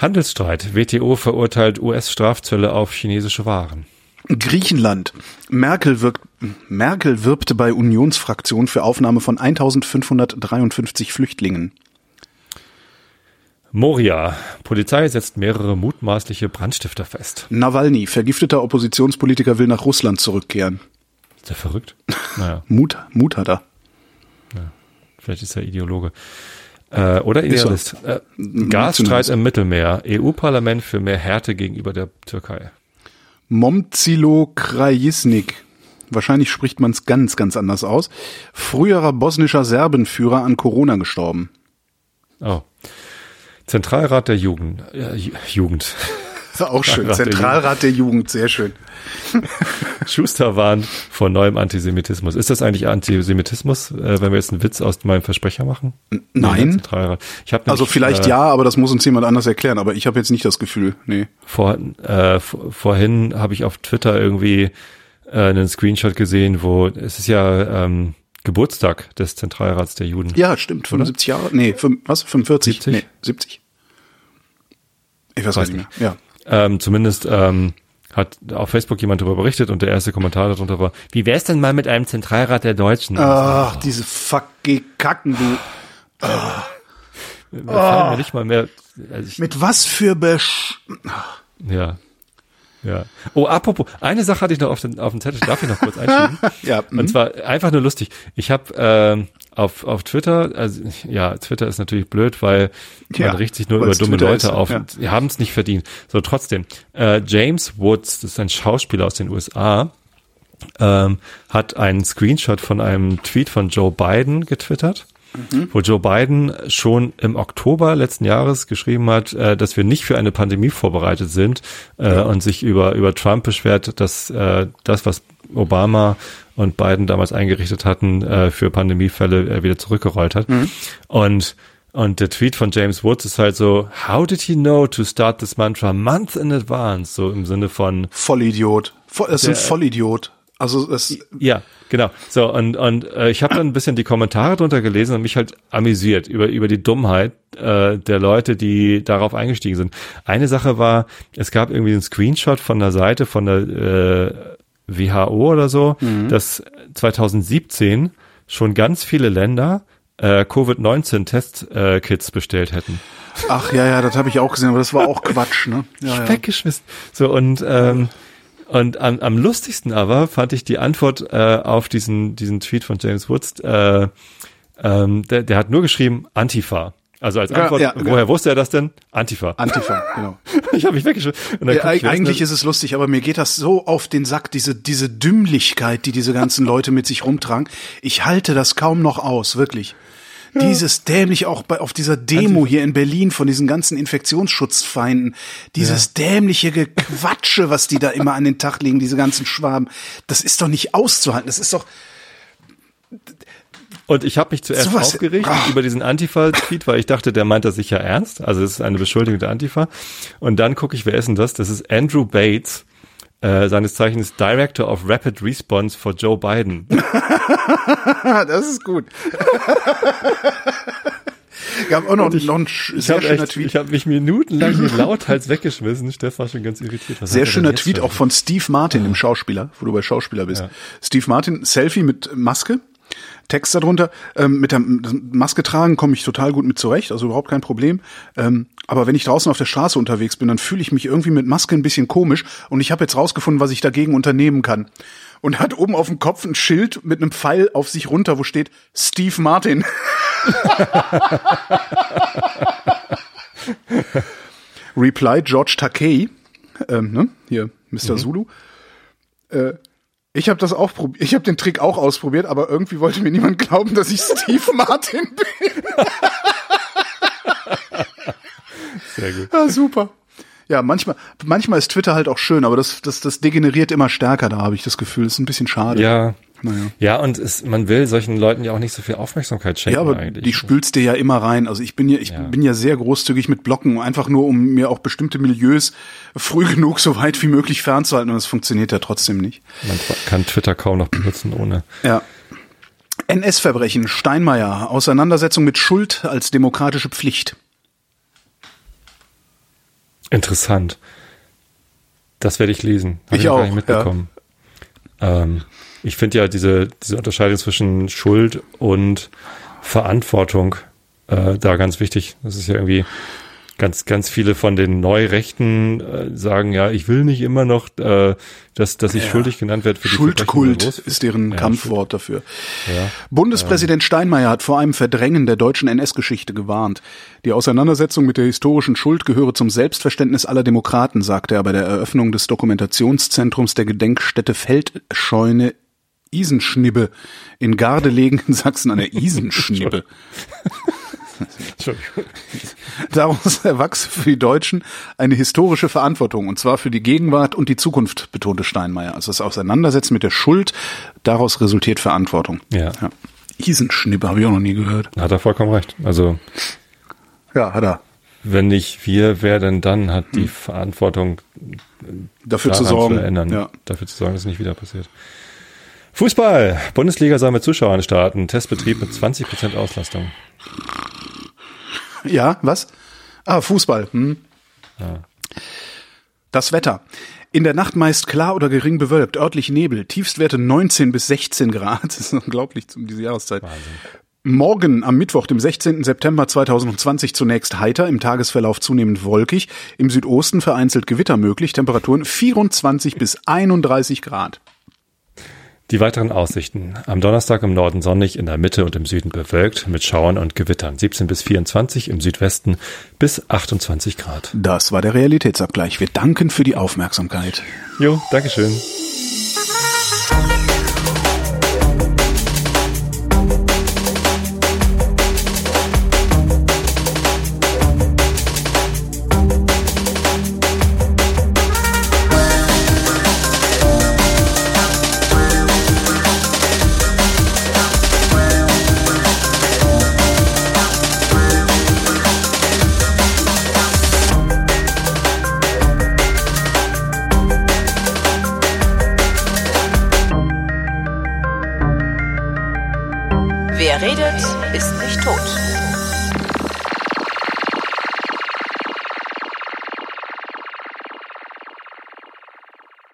Handelsstreit. WTO verurteilt US-Strafzölle auf chinesische Waren. Griechenland. Merkel, wirkt, Merkel wirbte bei Unionsfraktion für Aufnahme von 1553 Flüchtlingen. Moria. Polizei setzt mehrere mutmaßliche Brandstifter fest. Nawalny, vergifteter Oppositionspolitiker, will nach Russland zurückkehren. Ist der verrückt? Naja, (laughs) Mut, Mut hat er. vielleicht ist er Ideologe. Äh, oder Ist er. Idealist. Äh, Gasstreit im Mittelmeer. EU-Parlament für mehr Härte gegenüber der Türkei. Momcilo Krajisnik. Wahrscheinlich spricht man es ganz, ganz anders aus. Früherer bosnischer Serbenführer an Corona gestorben. Oh. Zentralrat der Jugend. Ju- Jugend. Ist auch schön. Zentralrat der Jugend, sehr schön. (laughs) Schuster warnt vor neuem Antisemitismus. Ist das eigentlich Antisemitismus, äh, wenn wir jetzt einen Witz aus meinem Versprecher machen? nein. Ich hab Also nämlich, vielleicht äh, ja, aber das muss uns jemand anders erklären. Aber ich habe jetzt nicht das Gefühl. Nee. Vor, äh, vor- vorhin habe ich auf Twitter irgendwie äh, einen Screenshot gesehen, wo es ist ja ähm, Geburtstag des Zentralrats der Juden. Ja, stimmt. 75 Jahre? Nee, fünf, was? 45? 70? Nee, 70. Ich weiß, Weiß nicht mehr. Ja. Ähm, zumindest ähm, hat auf Facebook jemand darüber berichtet und der erste Kommentar darunter war, wie wär's denn mal mit einem Zentralrat der Deutschen? Ach, diese fucking Kacken, du. Mir fallen mir nicht mal mehr. Also ich, Mit was für Besch... ja. Ja. Oh, apropos, eine Sache hatte ich noch auf den, auf dem Zettel, darf ich noch kurz einschieben? (laughs) Ja, mhm. Und zwar einfach nur lustig. Ich habe ähm, auf, auf Twitter, also ja, Twitter ist natürlich blöd, weil Ja, man riecht sich nur über dumme Twitter Leute ist, auf. ja. Die haben es nicht verdient. So, trotzdem. Äh, James Woods, das ist ein Schauspieler aus den USA, ähm, hat einen Screenshot von einem Tweet von Joe Biden getwittert, wo Joe Biden schon im Oktober letzten Jahres geschrieben hat, äh, dass wir nicht für eine Pandemie vorbereitet sind äh, und sich über, über Trump beschwert, dass äh, das, was Obama und Biden damals eingerichtet hatten, äh, für Pandemiefälle äh, wieder zurückgerollt hat. Und und der Tweet von James Woods ist halt so, how did he know to start this mantra months in advance? So im Sinne von, Vollidiot. Voll, das ist ein Vollidiot. Also das, Ja, genau. So, und, und äh, ich habe dann ein bisschen die Kommentare drunter gelesen und mich halt amüsiert über, über die Dummheit äh, der Leute, die darauf eingestiegen sind. Eine Sache war, es gab irgendwie einen Screenshot von der Seite von der äh, WHO oder so, dass 2017 schon ganz viele Länder äh, Covid-19-Test-Kits äh, Kits bestellt hätten. ach ja, ja, das habe ich auch gesehen, aber das war auch Quatsch, ne? Ja, ja. weggeschmissen. So und ähm, und am, am lustigsten aber fand ich die Antwort äh, auf diesen diesen Tweet von James Woods. Äh, ähm, der, der hat nur geschrieben Antifa. Also als Ja, Antwort, ja, woher ja. wusste er das denn? Antifa. Antifa, (laughs) genau. ich habe mich Ja, ist eigentlich ist es lustig, aber mir geht das so auf den Sack, diese, diese Dümmlichkeit, die diese ganzen (laughs) Leute mit sich rumtragen. Ich halte das kaum noch aus, wirklich. Dieses dämlich auch bei, auf dieser Demo hier in Berlin von diesen ganzen Infektionsschutzfeinden, dieses dämliche Gequatsche, was die da immer an den Tag legen, diese ganzen Schwaben, das ist doch nicht auszuhalten. Das ist doch, Und ich habe mich zuerst Sowas- aufgeregt Ah. über diesen Antifa-Tweet, weil ich dachte, der meint das sicher ernst. Also es ist eine Beschuldigung der Antifa. Und dann gucke ich, wer ist denn das? Das ist Andrew Bates, äh, seines Zeichens Director of Rapid Response for Joe Biden. (laughs) das ist gut. (laughs) Gab auch noch, noch ein sch- Ich sehr habe schöner echt, Tweet. ich habe mich minutenlang hier lauthals weggeschmissen. Steff war schon ganz irritiert. Was Sehr er schöner Tweet auch von Steve Martin, dem Schauspieler, wo du bei Schauspieler bist. Steve Martin, Selfie mit Maske, Text darunter. Ähm, mit der Maske tragen komme ich total gut mit zurecht, also überhaupt kein Problem. Ähm, aber wenn ich draußen auf der Straße unterwegs bin, dann fühle ich mich irgendwie mit Maske ein bisschen komisch und ich habe jetzt rausgefunden, was ich dagegen unternehmen kann. Und hat oben auf dem Kopf ein Schild mit einem Pfeil auf sich runter, wo steht Steve Martin. (laughs) Reply George Takei, ähm, ne? hier Mr. Zulu. Äh, ich habe das auch probiert, ich habe den Trick auch ausprobiert, aber irgendwie wollte mir niemand glauben, dass ich Steve (laughs) Martin bin. Sehr gut. (laughs) Ja, super. Ja, manchmal, manchmal ist Twitter halt auch schön, aber das, das, das degeneriert immer stärker, da habe ich das Gefühl. Das ist ein bisschen schade. Ja. Naja. Ja, und es, man will solchen Leuten ja auch nicht so viel Aufmerksamkeit schenken. Ja, aber eigentlich. die spülst dir ja immer rein. Also ich bin ja, ich ja. bin ja sehr großzügig mit Blocken, einfach nur um mir auch bestimmte Milieus früh (laughs) genug so weit wie möglich fernzuhalten und es funktioniert ja trotzdem nicht. Man kann Twitter kaum noch benutzen ohne. Ja. NS-Verbrechen, Steinmeier, Auseinandersetzung mit Schuld als demokratische Pflicht. Interessant. Das werde ich lesen. Hab ich, ich auch. mitbekommen. Ja. Ähm, ich finde ja diese, diese Unterscheidung zwischen Schuld und Verantwortung äh, da ganz wichtig. Das ist ja irgendwie ganz, ganz viele von den Neurechten äh, sagen, ja, ich will nicht immer noch, äh, dass, dass ich ja. schuldig genannt werde für die Schuldkult ist deren ja, Kampfwort dafür. Ja. Bundespräsident ähm. Steinmeier hat vor einem Verdrängen der deutschen NS-Geschichte gewarnt. Die Auseinandersetzung mit der historischen Schuld gehöre zum Selbstverständnis aller Demokraten, sagte er bei der Eröffnung des Dokumentationszentrums der Gedenkstätte Feldscheune Isenschnibbe in Gardelegen in Sachsen an der Isenschnibbe. (laughs) Daraus erwachse für die Deutschen eine historische Verantwortung, und zwar für die Gegenwart und die Zukunft, betonte Steinmeier. Also das Auseinandersetzen mit der Schuld, daraus resultiert Verantwortung. Ja. ja. Isenschnippe habe ich auch noch nie gehört. Hat er vollkommen recht. Also. Ja, hat er. Wenn nicht wir, wer denn dann hat die hm. Verantwortung dafür zu sorgen, zu ändern, ja. dafür zu sorgen, dass es nicht wieder passiert. Fußball. Bundesliga soll mit Zuschauern starten. Testbetrieb mit 20% Auslastung. Ja, was? Ah, Fußball. Hm. Ja. Das Wetter. In der Nacht meist klar oder gering bewölkt, örtlich Nebel, Tiefstwerte 19 bis 16 Grad. Das ist unglaublich um diese Jahreszeit. Wahnsinn. Morgen am Mittwoch, dem 16. September 2020 zunächst heiter, im Tagesverlauf zunehmend wolkig, im Südosten vereinzelt Gewitter möglich, Temperaturen 24 bis 31 Grad. Die weiteren Aussichten. Am Donnerstag im Norden sonnig, in der Mitte und im Süden bewölkt mit Schauern und Gewittern. 17 bis 24, im Südwesten bis 28 Grad. Das war der Realitätsabgleich. Wir danken für die Aufmerksamkeit. Jo, Dankeschön. Wer